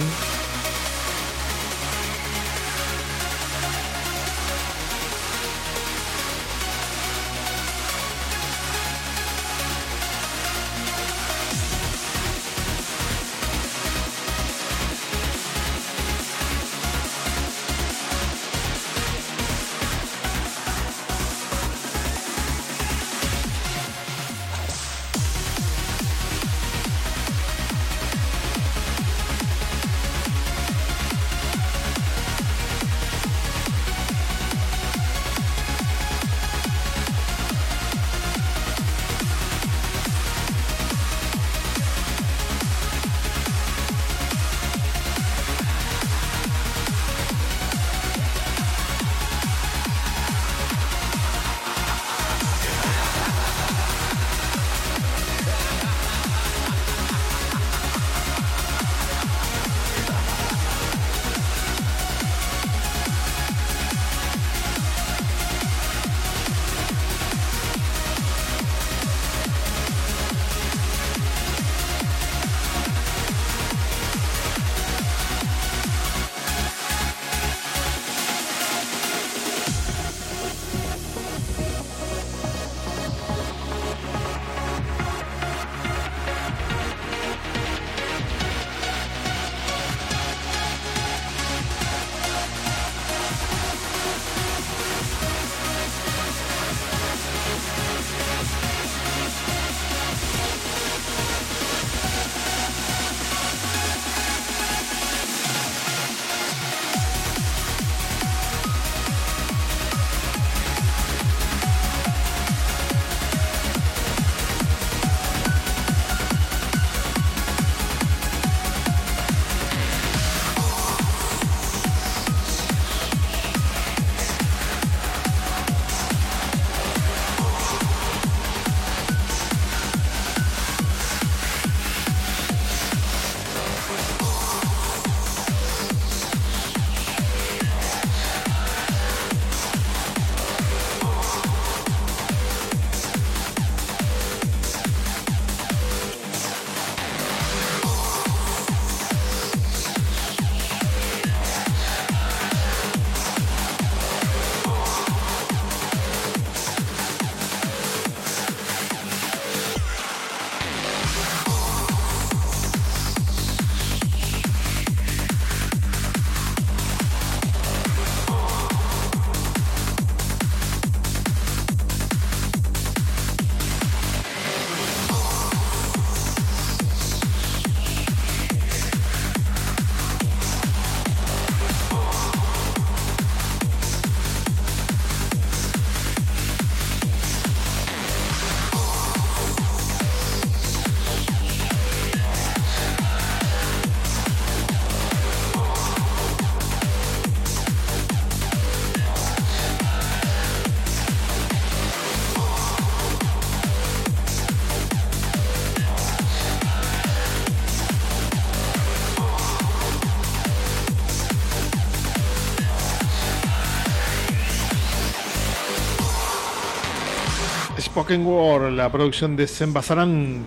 [SPEAKER 4] Spoken Word, la producción de Sembasarán.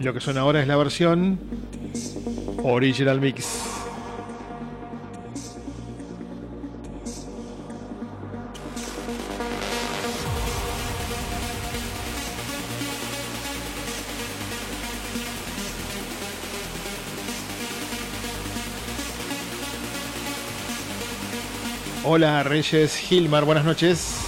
[SPEAKER 4] Lo que suena ahora es la versión Original Mix. Hola Reyes Gilmar, buenas noches.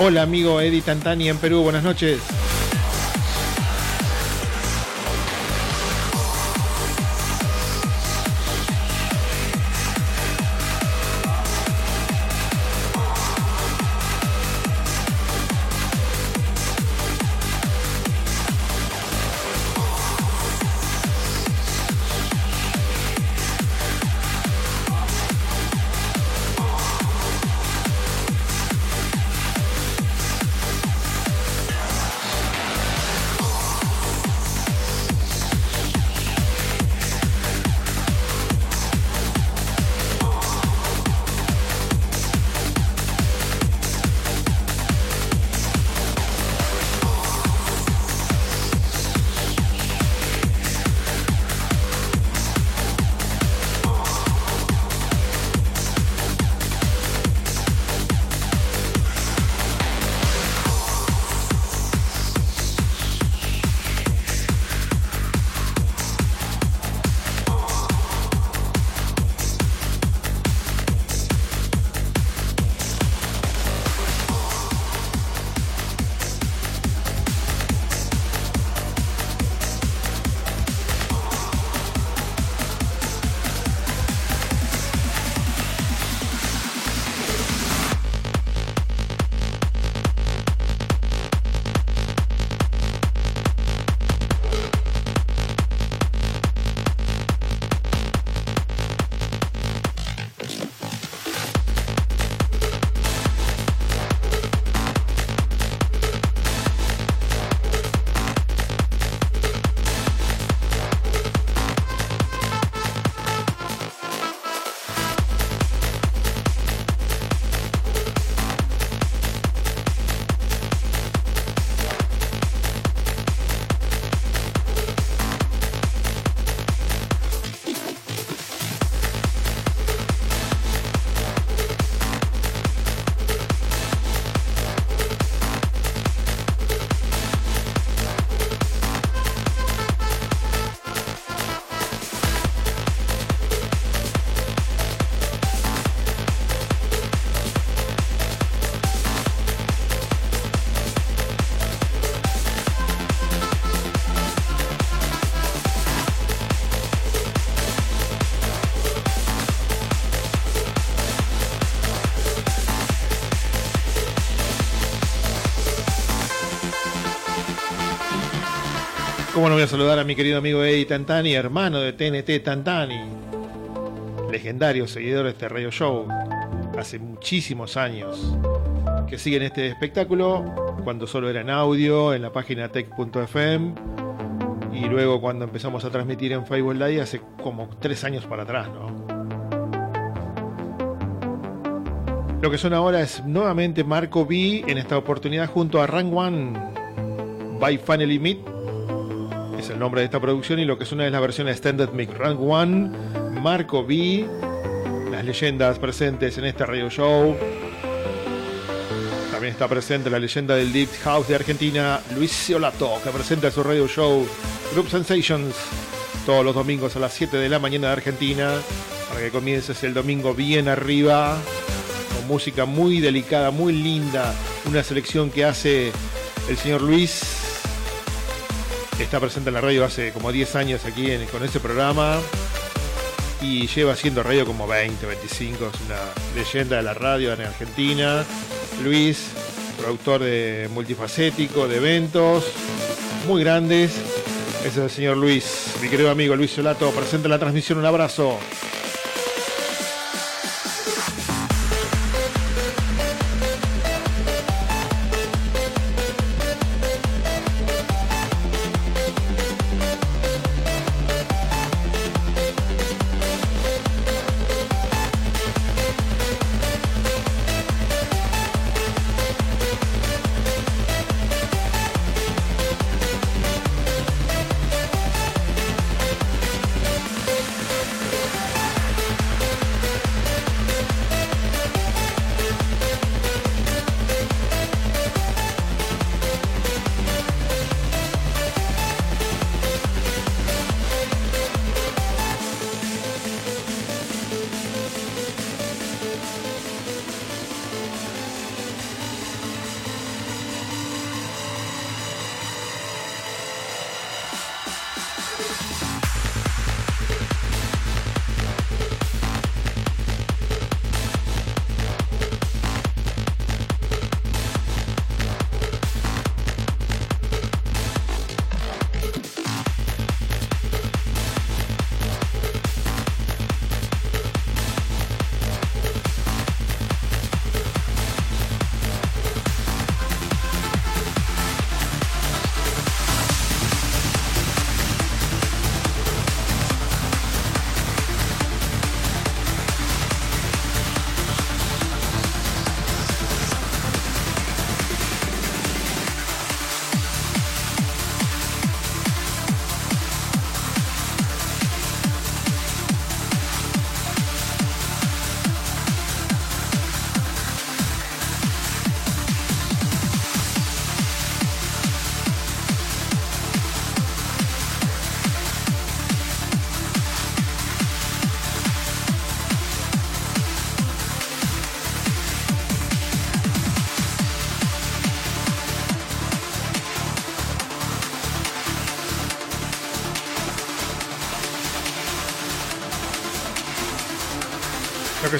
[SPEAKER 4] Hola amigo Eddie Tantani en Perú, buenas noches. ¿Cómo no voy a saludar a mi querido amigo Eddie Tantani, hermano de TNT Tantani? Legendario seguidor de este radio show. Hace muchísimos años. que siguen este espectáculo, cuando solo era en audio, en la página tech.fm, y luego cuando empezamos a transmitir en Facebook Live hace como tres años para atrás, ¿no? Lo que suena ahora es nuevamente Marco B en esta oportunidad junto a Rang One by Finally Meet. Es el nombre de esta producción y lo que suena es la versión extended mix. Rang One, Marco B, las leyendas presentes en este radio show. También está presente la leyenda del Deep House de Argentina, Luis Ciolato, que presenta su radio show Group Sensations todos los domingos a las 7 de la mañana de Argentina, para que comiences el domingo bien arriba música muy delicada, muy linda, una selección que hace el señor Luis. Está presente en la radio hace como 10 años aquí con ese programa y lleva haciendo radio como 20, 25, es una leyenda de la radio en Argentina. Luis, productor de multifacético, de eventos muy grandes. Ese es el señor Luis, mi querido amigo Luis Solato, presente en la transmisión, un abrazo.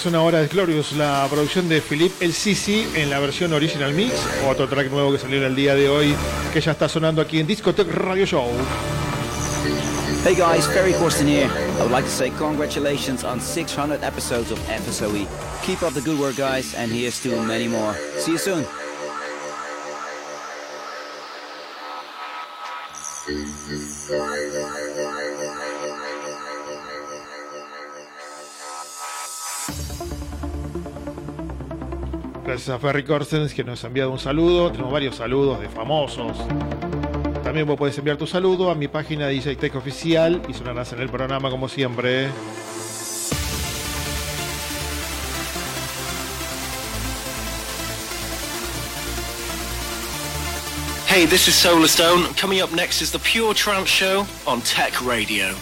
[SPEAKER 4] Suena ahora es Glorious, la producción de Philippe El Sisi en la versión Original Mix, otro track nuevo que salió el día de hoy, que ya está sonando aquí en Discotech Radio Show.
[SPEAKER 7] Hey guys, Ferry Corsten here. I would like to say congratulations on 600 episodes of FSOE. Keep up the good work, guys, and here's to many more. See you soon.
[SPEAKER 4] Gracias a Ferry Corsens que nos ha enviado un saludo. Tenemos varios saludos de famosos. También vos podés enviar tu saludo a mi página de DJ Tech Oficial y sonarás en el programa como siempre.
[SPEAKER 8] Hey, this is Solar Stone. Coming up next is the Pure Trance Show on Tech Radio.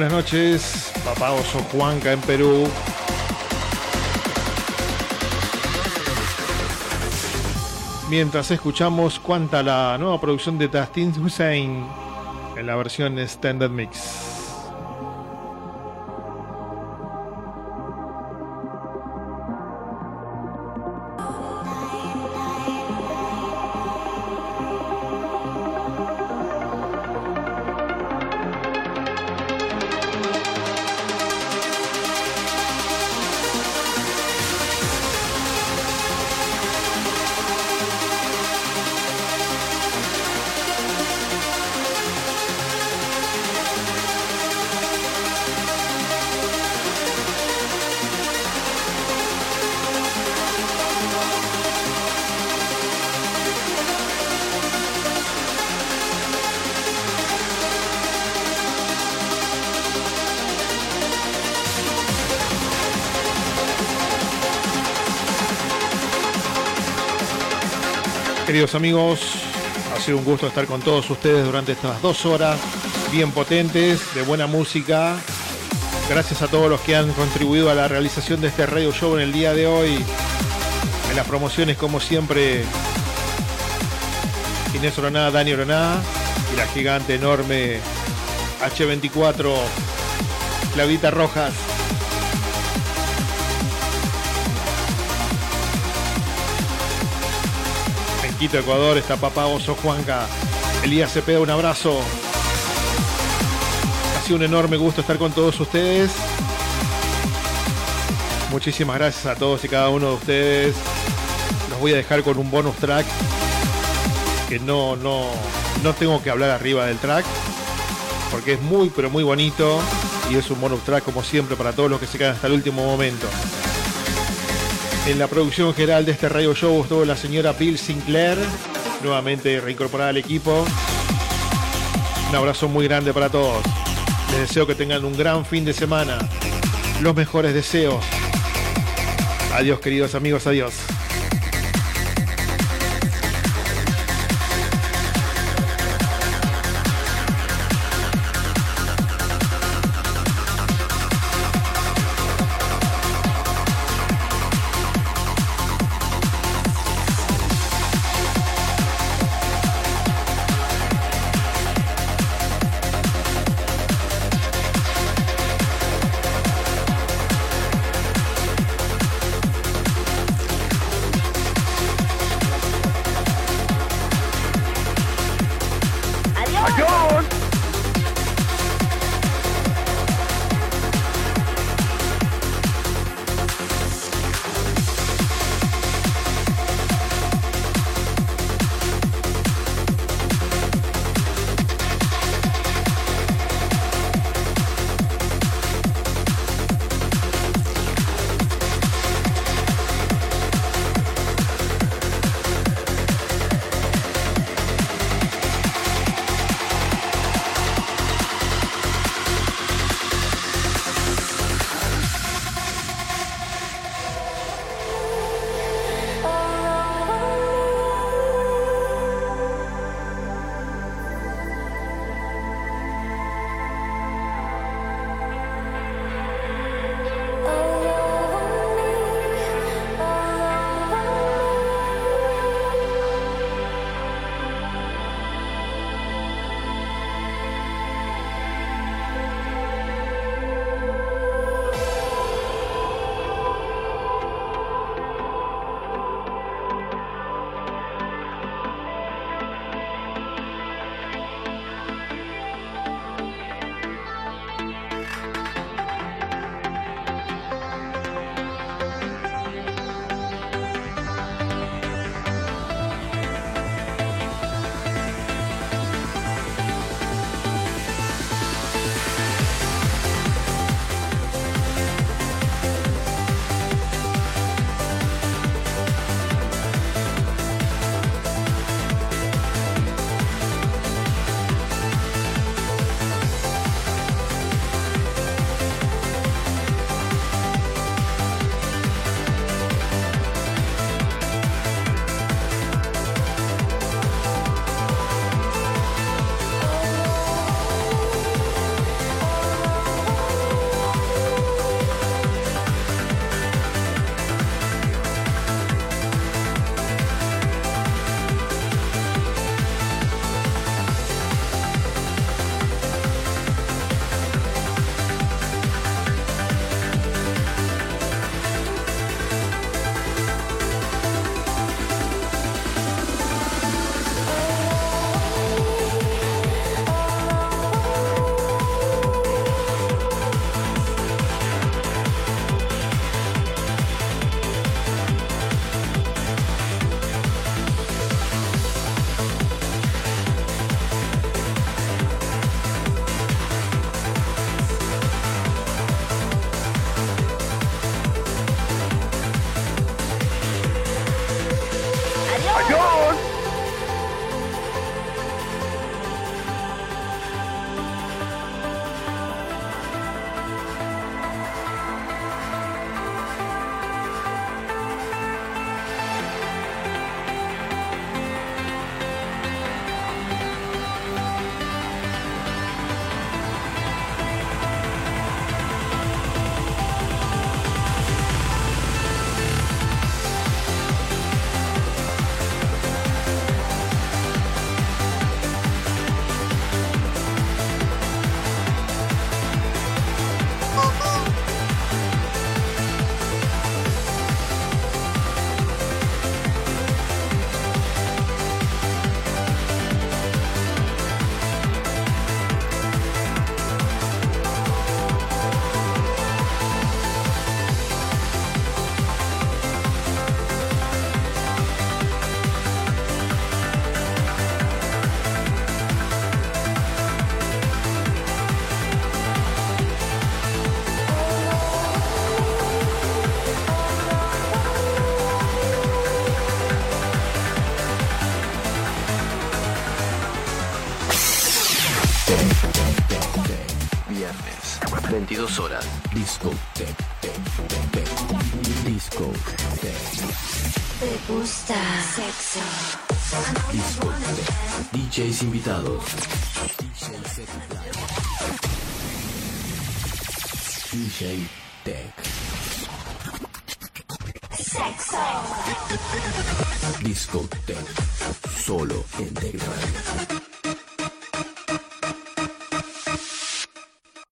[SPEAKER 4] Buenas noches, papá Oso Juanca en Perú. Mientras escuchamos cuánta la nueva producción de Tastin Hussein en la versión Standard Mix. Queridos amigos, ha sido un gusto estar con todos ustedes durante estas dos horas bien potentes, de buena música. Gracias a todos los que han contribuido a la realización de este radio show en el día de hoy. En las promociones, como siempre, Inés Oroná, Dani Oroná y la gigante enorme H24, Claudita Rojas. Quito, Ecuador, está Papá Oso Juanca. Elías Cepeda, un abrazo. Ha sido un enorme gusto estar con todos ustedes. Muchísimas gracias a todos y cada uno de ustedes. Los voy a dejar con un bonus track que no, no, no tengo que hablar arriba del track porque es muy pero muy bonito y es un bonus track como siempre para todos los que se quedan hasta el último momento. En la producción general de este radio show estuvo la señora Bill Sinclair, nuevamente reincorporada al equipo. Un abrazo muy grande para todos. Les deseo que tengan un gran fin de semana. Los mejores deseos. Adiós queridos amigos, adiós.
[SPEAKER 9] Gusta sexo?
[SPEAKER 10] DJs invitados. DJ Tech.
[SPEAKER 9] Sexo.
[SPEAKER 10] Disco Tech. Solo en Tech.